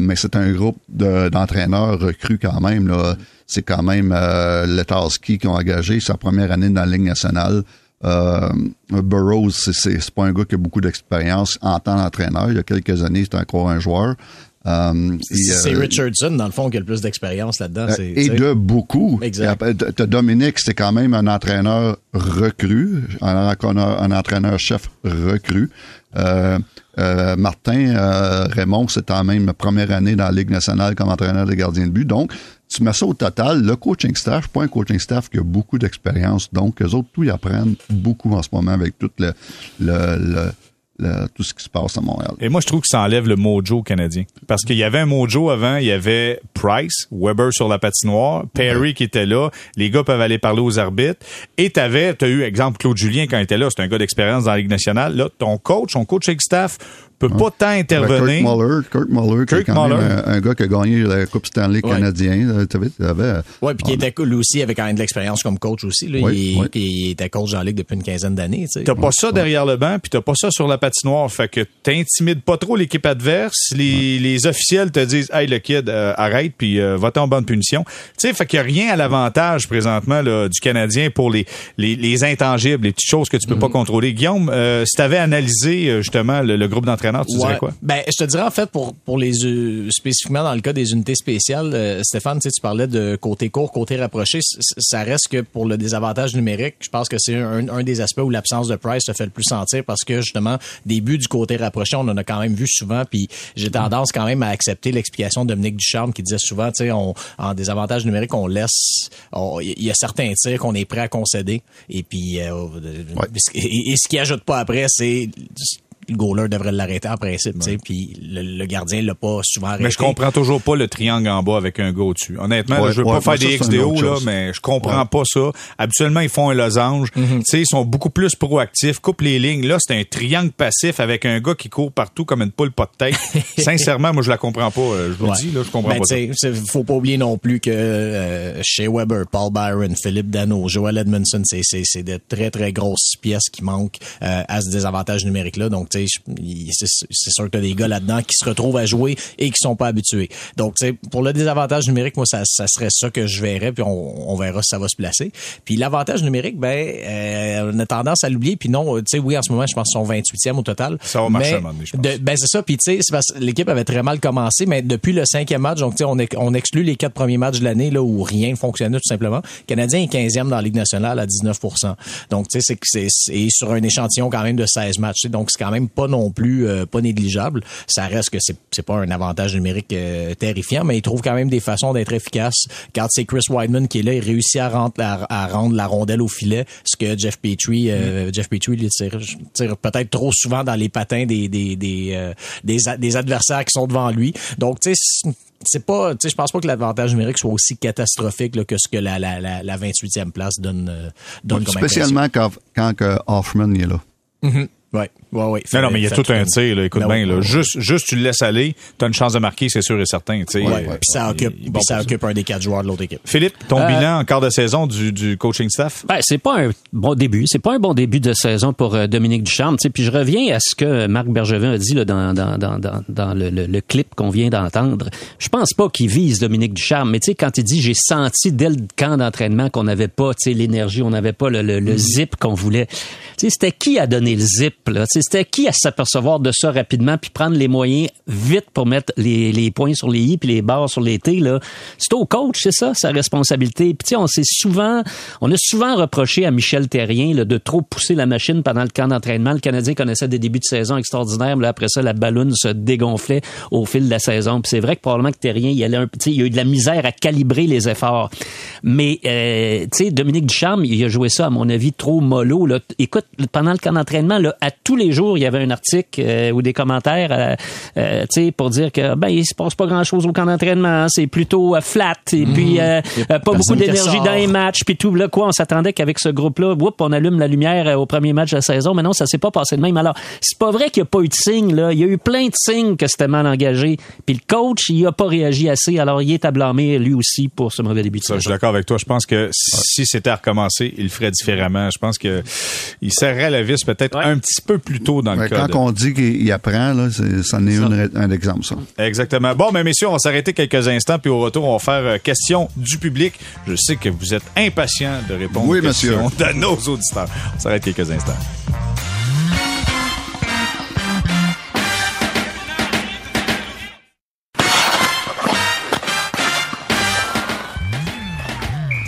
mais c'est un groupe de- d'entraîneurs recrues quand même. Là. C'est quand même euh, Letarski qui ont engagé sa première année dans la Ligue nationale. Euh, Burroughs, c'est c'est pas un gars qui a beaucoup d'expérience en tant qu'entraîneur. Il y a quelques années, c'était encore un joueur. Et, C'est euh, Richardson, dans le fond, qui a le plus d'expérience là-dedans. euh, c'est- et de beaucoup. Exact. Dominique, c'était quand même un entraîneur recru, un entraîneur, un entraîneur-chef recru. Euh, euh, Martin Raymond, c'était quand même première année dans la Ligue nationale comme entraîneur de gardien de but. Donc, tu mets ça au total, le coaching staff, pas un coaching staff qui a beaucoup d'expérience. Donc, eux autres, tout y apprennent beaucoup en ce moment avec tout le, le, le- le- tout ce qui se passe à Montréal. Et moi, je trouve que ça enlève le mojo canadien. Parce qu'il y avait un mojo avant, il y avait Price, Weber sur la patinoire, Perry qui était là, les gars peuvent aller parler aux arbitres. Et t'avais, t'as eu, exemple, Claude Julien quand il était là, c'est un gars d'expérience dans la Ligue nationale. Là, ton coach, ton coaching staff peut pas tant intervenir. Kurt Muller, Kurt Muller, qui est Kirk quand même Muller. un, un gars qui a gagné la Coupe Stanley Ouais. canadien. là, Tu avais, tu avais- Ouais, puis qui était cool aussi, avec quand même de l'expérience comme coach aussi. Là. Oui, il, oui. il était coach dans la Ligue depuis une quinzaine d'années. tu sais. T'as pas ça derrière le banc, puis t'as pas ça sur la patinoire. Fait que t'intimides pas trop l'équipe adverse. Les, les officiels te disent Hey le kid, euh, arrête, puis euh, va-t'en en bonne punition. Tu sais, fait qu'il y a rien à l'avantage présentement là, du Canadien pour les, les, les intangibles, les petites choses que tu peux pas contrôler. Guillaume, euh, si t'avais analysé euh, justement le, le groupe d'entraîneurs entraîneur, tu dirais quoi? Ben, je te dirais en fait pour pour les euh, spécifiquement dans le cas des unités spéciales, euh, Stéphane, tu, parlais de côté court, côté rapproché. Ça reste que pour le désavantage numérique, je pense que c'est un, un, des aspects où l'absence de Price se fait le plus sentir parce que justement, début du côté rapproché, on en a quand même vu souvent. Puis j'ai tendance quand même à accepter l'explication de Dominique Ducharme qui disait souvent, tu sais, on en désavantage numérique, on laisse, il y a certains tirs qu'on est prêt à concéder. Et puis, euh, et, et, ce qui ajoute pas après, c'est le goaler devrait l'arrêter en principe, tu sais, puis le, le, gardien l'a pas souvent arrêté. Mais je comprends toujours pas le triangle en bas avec un gars au-dessus. Honnêtement, je veux pas faire des XDO là, mais je comprends pas ça. Habituellement, ils font un losange, tu sais, ils sont beaucoup plus proactifs, coupent les lignes. Là, c'est un triangle passif avec un gars qui court partout comme une poule pas de tête. Sincèrement, moi je la comprends pas, euh, je vous le dis là, je comprends ben, pas. faut pas oublier non plus que euh, chez Weber, Paul Byron, Philippe Dano, Joel Edmondson, c'est de très très grosses pièces qui manquent euh, à ce désavantage numérique là. Donc c'est sûr que t'as des gars là-dedans qui se retrouvent à jouer et qui sont pas habitués. Donc, pour le désavantage numérique, moi, ça, ça serait ça que je verrais, puis on, on verra si ça va se placer. Puis l'avantage numérique, ben, euh, on a tendance à l'oublier. Puis non, tu sais, oui, en ce moment, je pense qu'ils sont 28e au total. Ça va marcher à je pense. ben, c'est ça. Puis tu sais, c'est parce que l'équipe avait très mal commencé, mais depuis le cinquième match, donc tu sais, on, on exclut les quatre premiers matchs de l'année là où rien ne fonctionnait tout simplement. Le Canadien est 15e dans la Ligue nationale à 19% Donc tu sais, c'est c'est sur un échantillon quand même de 16 matchs. Donc c'est quand même pas non plus euh, pas négligeable. Ça reste que c'est c'est pas un avantage numérique euh, terrifiant, mais il trouve quand même des façons d'être efficace. Quand c'est Chris Wideman qui est là, il réussit à rendre la, à rendre la rondelle au filet, ce que Jeff Petrie euh, mm. Jeff Petrie il tire, peut-être trop souvent dans les patins des des des, des, des adversaires qui sont devant lui. Donc tu sais c'est pas, tu sais, je pense pas que l'avantage numérique soit aussi catastrophique là, que ce que la, la, la, 28e place donne, donne comme Spécialement quand, Hoffman est là. Mm-hmm. Ouais, ouais, ouais. Non, non, mais il y a tout un tir, là. Écoute ben bien, là. Juste, juste, tu le laisses aller, t'as une chance de marquer, c'est sûr et certain, tu sais. Ouais, puis ça occupe, ça occupe un des quatre joueurs de l'autre équipe. Philippe, ton euh, bilan en quart de saison du, du coaching staff? Ben, c'est pas un bon début. C'est pas un bon début de saison pour euh, Dominique Ducharme, tu sais. Puis je reviens à ce que Marc Bergevin a dit, là, dans, dans, dans, dans, dans le, le, clip qu'on vient d'entendre. Je pense pas qu'il vise Dominique Ducharme, mais tu sais, quand il dit, j'ai senti dès le camp d'entraînement qu'on n'avait pas, tu sais, l'énergie, on n'avait pas le, le, le mm. zip qu'on voulait. Tu sais, c'était qui a donné le zip, C'était qui à s'apercevoir de ça rapidement puis prendre les moyens vite pour mettre les, les points sur les i puis les barres sur les t c'est au coach c'est ça sa responsabilité. Puis on s'est souvent on a souvent reproché à Michel Terrien là, de trop pousser la machine pendant le camp d'entraînement. Le Canadien connaissait des débuts de saison extraordinaires mais là, après ça la ballonne se dégonflait au fil de la saison. Puis c'est vrai que probablement que Terrien il allait un il a eu de la misère à calibrer les efforts. Mais euh, tu sais Dominique Ducharme il a joué ça à mon avis trop mollo là. Écoute pendant le camp d'entraînement à tous les jours il y avait un article euh, ou des commentaires, euh, euh, tu sais, pour dire que ben il se passe pas grand chose au camp d'entraînement, c'est plutôt flat et mmh. puis pas beaucoup d'énergie dans les matchs, puis tout là quoi, on s'attendait qu'avec ce groupe-là, on allume la lumière au premier match de la saison, mais non, ça s'est pas passé de même. Alors c'est pas vrai qu'il y a pas eu de signes là, il y a eu plein de signes que c'était mal engagé, puis le coach il a pas réagi assez, alors il est à blâmer lui aussi pour ce mauvais début de saison. Je suis d'accord avec toi, je pense que si c'était à recommencer, il le ferait différemment. Je pense que il serrait la vis peut-être un petit peu plus tôt dans le cas quand on dit qu'il apprend, là, c'en est, un exemple, ça. Exactement. Bon, mais messieurs, on va s'arrêter quelques instants, puis au retour, on va faire euh, question du public. Je sais que vous êtes impatients de répondre aux questions monsieur. de nos auditeurs. On s'arrête quelques instants.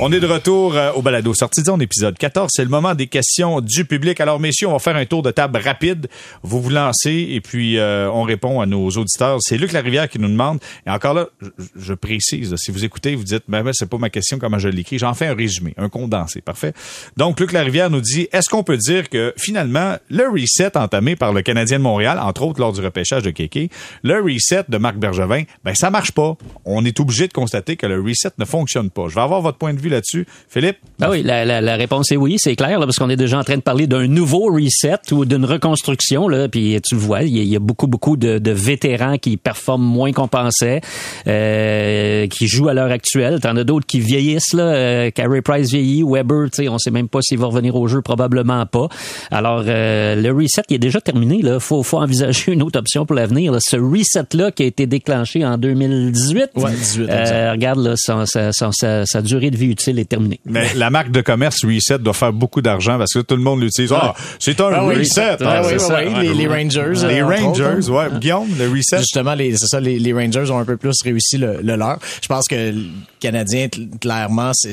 On est de retour euh, au balado Sortison, épisode 14. C'est le moment des questions du public. Alors, messieurs, on va faire un tour de table rapide. Vous vous lancez et puis euh, on répond à nos auditeurs. C'est Luc Larivière qui nous demande. Et encore là, je, précise, si vous écoutez, vous dites, ben, ben c'est pas ma question, comment je l'écris. J'en fais un résumé, un condensé. Parfait. Donc, Luc Larivière nous dit, est-ce qu'on peut dire que finalement, le reset entamé par le Canadien de Montréal, entre autres lors du repêchage de Kéké, le reset de Marc Bergevin, ben ça marche pas. On est obligé de constater que le reset ne fonctionne pas. Je vais avoir votre point de vue là-dessus. Philippe? Ah oui, la, la, la, réponse est oui, c'est clair, là, parce qu'on est déjà en train de parler d'un nouveau reset ou d'une reconstruction. Là, puis tu le vois, il y, a beaucoup, beaucoup de, de, vétérans qui performent moins qu'on pensait, euh, qui jouent à l'heure actuelle. T'en as d'autres qui vieillissent. Là, euh, Carey Price vieillit, Weber, on sait même pas s'il va revenir au jeu, probablement pas. Alors, euh, le reset, il est déjà terminé. Il faut, faut envisager une autre option pour l'avenir. Ce reset-là qui a été déclenché en 2018, ouais, 18, euh, regarde là, sa, sa, sa, sa durée de vie utile difficile est terminé. Mais la marque de commerce Reset doit faire beaucoup d'argent parce que tout le monde l'utilise. Ah, c'est un Reset. Les, Rangers. Les euh, Rangers, hein. ouais. Guillaume, le Reset. Justement, c'est ça, les, Rangers ont un peu plus réussi le, le leur. Je pense que le Canadien, cl- clairement, c'est,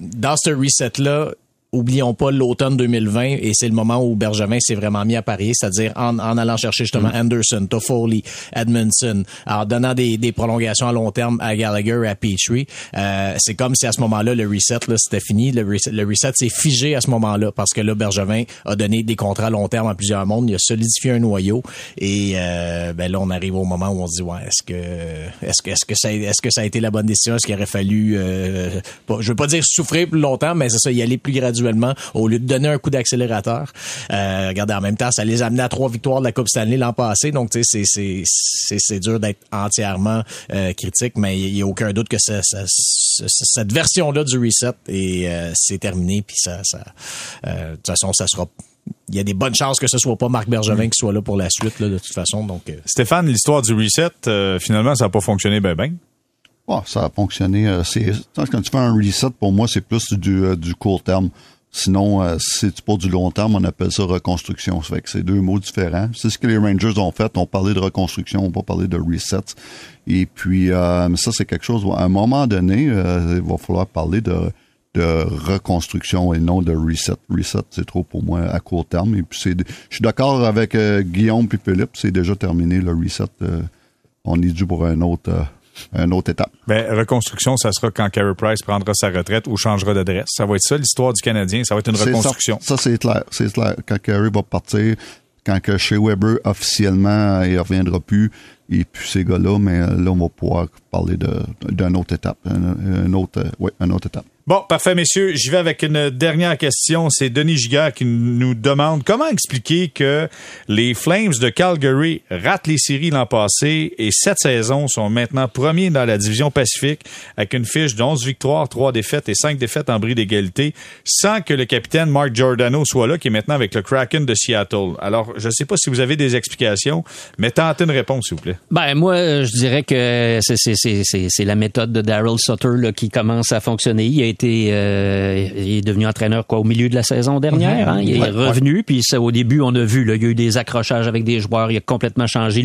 dans ce reset-là, oublions pas l'automne 2020 et c'est le moment où Bergevin s'est vraiment mis à parier, c'est-à-dire en, en allant chercher justement Anderson, Toffoli, Edmondson, en donnant des, des prolongations à long terme à Gallagher et à Petrie. Euh, c'est comme si à ce moment-là, le reset, là, c'était fini. Le reset, le reset s'est figé à ce moment-là parce que là, Bergevin a donné des contrats à long terme à plusieurs mondes. Il a solidifié un noyau et euh, ben là, on arrive au moment où on se dit, ouais, est-ce que, est-ce que, est-ce que ça, est-ce que ça a été la bonne décision? Est-ce qu'il aurait fallu, euh, pas- je veux pas dire souffrir plus longtemps, mais c'est ça, y aller plus graduellement au lieu de donner un coup d'accélérateur. Euh, regardez, en même temps, ça les a amenés à trois victoires de la Coupe Stanley l'an passé, donc tu sais, c'est, dur d'être entièrement euh, critique, mais il y a aucun doute que ça, ça- ça- cette version-là du reset est, euh, c'est terminé, puis ça, ça, de toute façon, ça sera il y a des bonnes chances que ce soit pas Marc Bergevin qui soit là pour la suite, là, de toute façon. Donc, euh, Stéphane, l'histoire du Reset, euh, finalement, ça n'a pas fonctionné ben ben. Bon, ça a fonctionné. euh, quand tu fais un reset, pour moi, c'est plus du, euh, du court terme. Sinon, euh, si c'est pour du long terme, on appelle ça reconstruction. Ça fait que c'est deux mots différents. C'est ce que les Rangers ont fait. On parlait de reconstruction, on va parler de reset. Et puis, euh, ça, c'est quelque chose, à un moment donné, euh, il va falloir parler de, de reconstruction et non de reset. Reset, c'est trop pour moi à court terme. Et puis, c'est, je suis d'accord avec euh, Guillaume puis Philippe, c'est déjà terminé le reset. on est dû pour un autre, euh, un autre étape. Ben, reconstruction, ça sera quand Carey Price prendra sa retraite ou changera d'adresse. Ça va être ça, l'histoire du Canadien. Ça va être une reconstruction. Ça, ça, c'est clair. C'est clair. Quand Carey va partir, quand que Shea Weber officiellement il reviendra plus, et puis ces gars-là, mais euh, là on va pouvoir parler d'une autre étape, un, un autre, euh, ouais, une autre étape. Bon, parfait, messieurs. J'y vais avec une dernière question. C'est Denis Giguère qui nous demande comment expliquer que les Flames de Calgary ratent les séries l'an passé et cette saison sont maintenant premiers dans la division Pacifique avec une fiche de 11 victoires, 3 défaites et 5 défaites en bris d'égalité sans que le capitaine Mark Giordano soit là qui est maintenant avec le Kraken de Seattle. Alors, je ne sais pas si vous avez des explications, mais tentez une réponse, s'il vous plaît. Ben moi, je dirais que c'est la méthode de Daryl Sutter là, qui commence à fonctionner. Euh, il est devenu entraîneur quoi au milieu de la saison dernière. hein? Il est Ouais, revenu, puis ça, au début on a vu, là, il y a eu des accrochages avec des joueurs. Il a complètement changé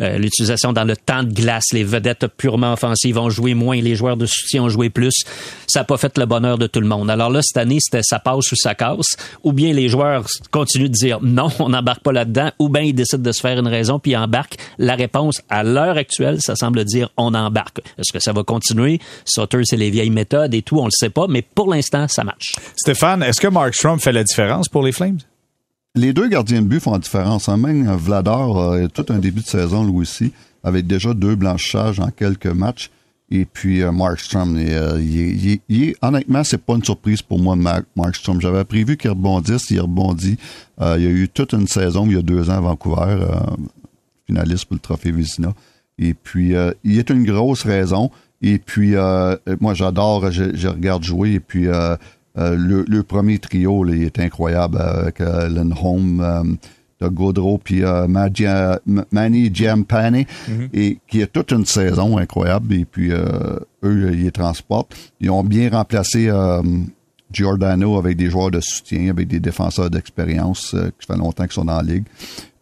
euh, l'utilisation dans le temps de glace. Les vedettes purement offensives ont joué moins, les joueurs de soutien ont joué plus. Ça n'a pas fait le bonheur de tout le monde. Alors là cette année c'était ça passe ou ça casse, ou bien les joueurs continuent de dire non, on n'embarque pas là-dedans, ou bien ils décident de se faire une raison puis ils embarquent. La réponse à l'heure actuelle, ça semble dire on embarque. Est-ce que ça va continuer? Sutter, c'est les vieilles méthodes et tout, on le sait pas, mais pour l'instant, ça marche. Stéphane, est-ce que Mark Strom fait la différence pour les Flames? Les deux gardiens de but font la différence. hein. Même euh, Vladar a eu tout un début de saison, lui aussi, avec déjà deux blanchissages en quelques matchs. Et puis euh, Markstrom, il, euh, il est- il il honnêtement, c'est pas une surprise pour moi, Mark, Markstrom. J'avais prévu qu'il rebondisse, il rebondit. Euh, il y a eu toute une saison, il y a deux ans à Vancouver, euh, finaliste pour le trophée Vizina. Et puis, euh, il est une grosse raison. Et puis, euh, moi, j'adore, je, je regarde jouer. Et puis, euh, euh, le, le premier trio, là, il est incroyable avec euh, Lindholm, euh, de Gaudreau, puis euh, Manny Giampani, et qui a toute une saison incroyable. Et puis, euh, eux, ils les transportent. Ils ont bien remplacé euh, Giordano avec des joueurs de soutien, avec des défenseurs d'expérience euh, qui fait longtemps qu'ils sont dans la ligue.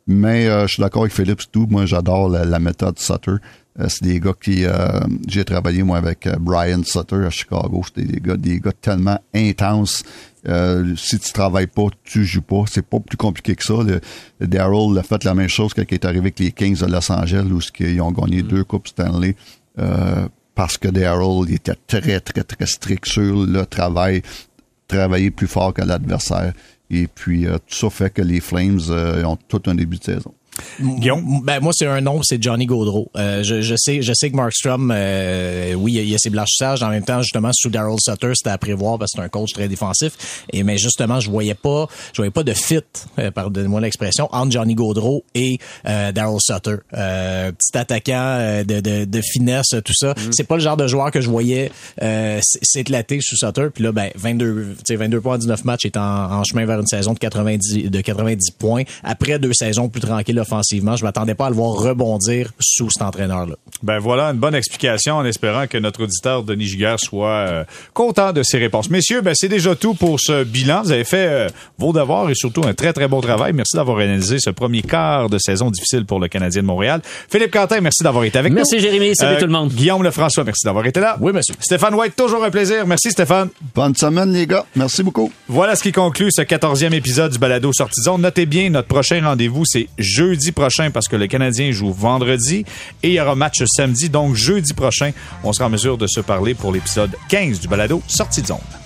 Mais euh, je suis d'accord avec Philippe tout. Moi, j'adore la, la méthode Sutter. Euh, c'est des gars qui... euh, J'ai travaillé, moi, avec euh, Brian Sutter à Chicago. C'était des gars, des gars tellement intenses. Euh, si tu travailles pas, tu joues pas. C'est pas plus compliqué que ça. Le, le Daryl a fait la même chose quand il est arrivé avec les Kings de Los Angeles, où ils ont gagné deux Coupes Stanley. Euh, parce que Daryl il était très, très, très strict sur le travail, travailler plus fort que l'adversaire. Et puis, euh, tout ça fait que les Flames ont tout un début de saison. Guillaume? Ben moi c'est un nom, c'est Johnny Gaudreau. Euh, je, je sais, je sais que Markstrom, euh, oui, il y a- ses blanchissages. En même temps, justement, sous Daryl Sutter, c'était à prévoir parce que c'est un coach très défensif. Et mais justement, je voyais pas, je voyais pas de fit, euh, pardonnez-moi l'expression, entre Johnny Gaudreau et euh, Daryl Sutter. Euh, petit attaquant euh, de, de, de finesse, tout ça. C'est pas le genre de joueur que je voyais euh, s'éclater sous Sutter. Puis là, ben 22, tu sais, 22 points en 19 matchs est en, en chemin vers une saison de 90 de 90 points après deux saisons plus tranquilles offensivement. Je m'attendais pas à le voir rebondir sous cet entraîneur-là. Ben voilà, une bonne explication en espérant que notre auditeur Denis Giguère soit euh, content de ses réponses. Messieurs, ben c'est déjà tout pour ce bilan. Vous avez fait euh, vos devoirs et surtout un très très bon travail. Merci d'avoir réalisé ce premier quart de saison difficile pour le Canadien de Montréal. Philippe Quentin, merci d'avoir été avec Merci nous. Jérémy, salut Euh, tout le monde. Guillaume Lefrançois, merci d'avoir été là. Oui, monsieur. Stéphane White, toujours un plaisir. Merci Stéphane. Bonne semaine, les gars. Merci beaucoup. Voilà ce qui conclut ce 14e épisode du Balado zone. Notez bien, notre prochain rendez-vous, c'est jeudi prochain parce que le Canadien joue vendredi et il y aura match samedi. Donc, jeudi prochain, on sera en mesure de se parler pour l'épisode 15 du Balado Sortie de zone.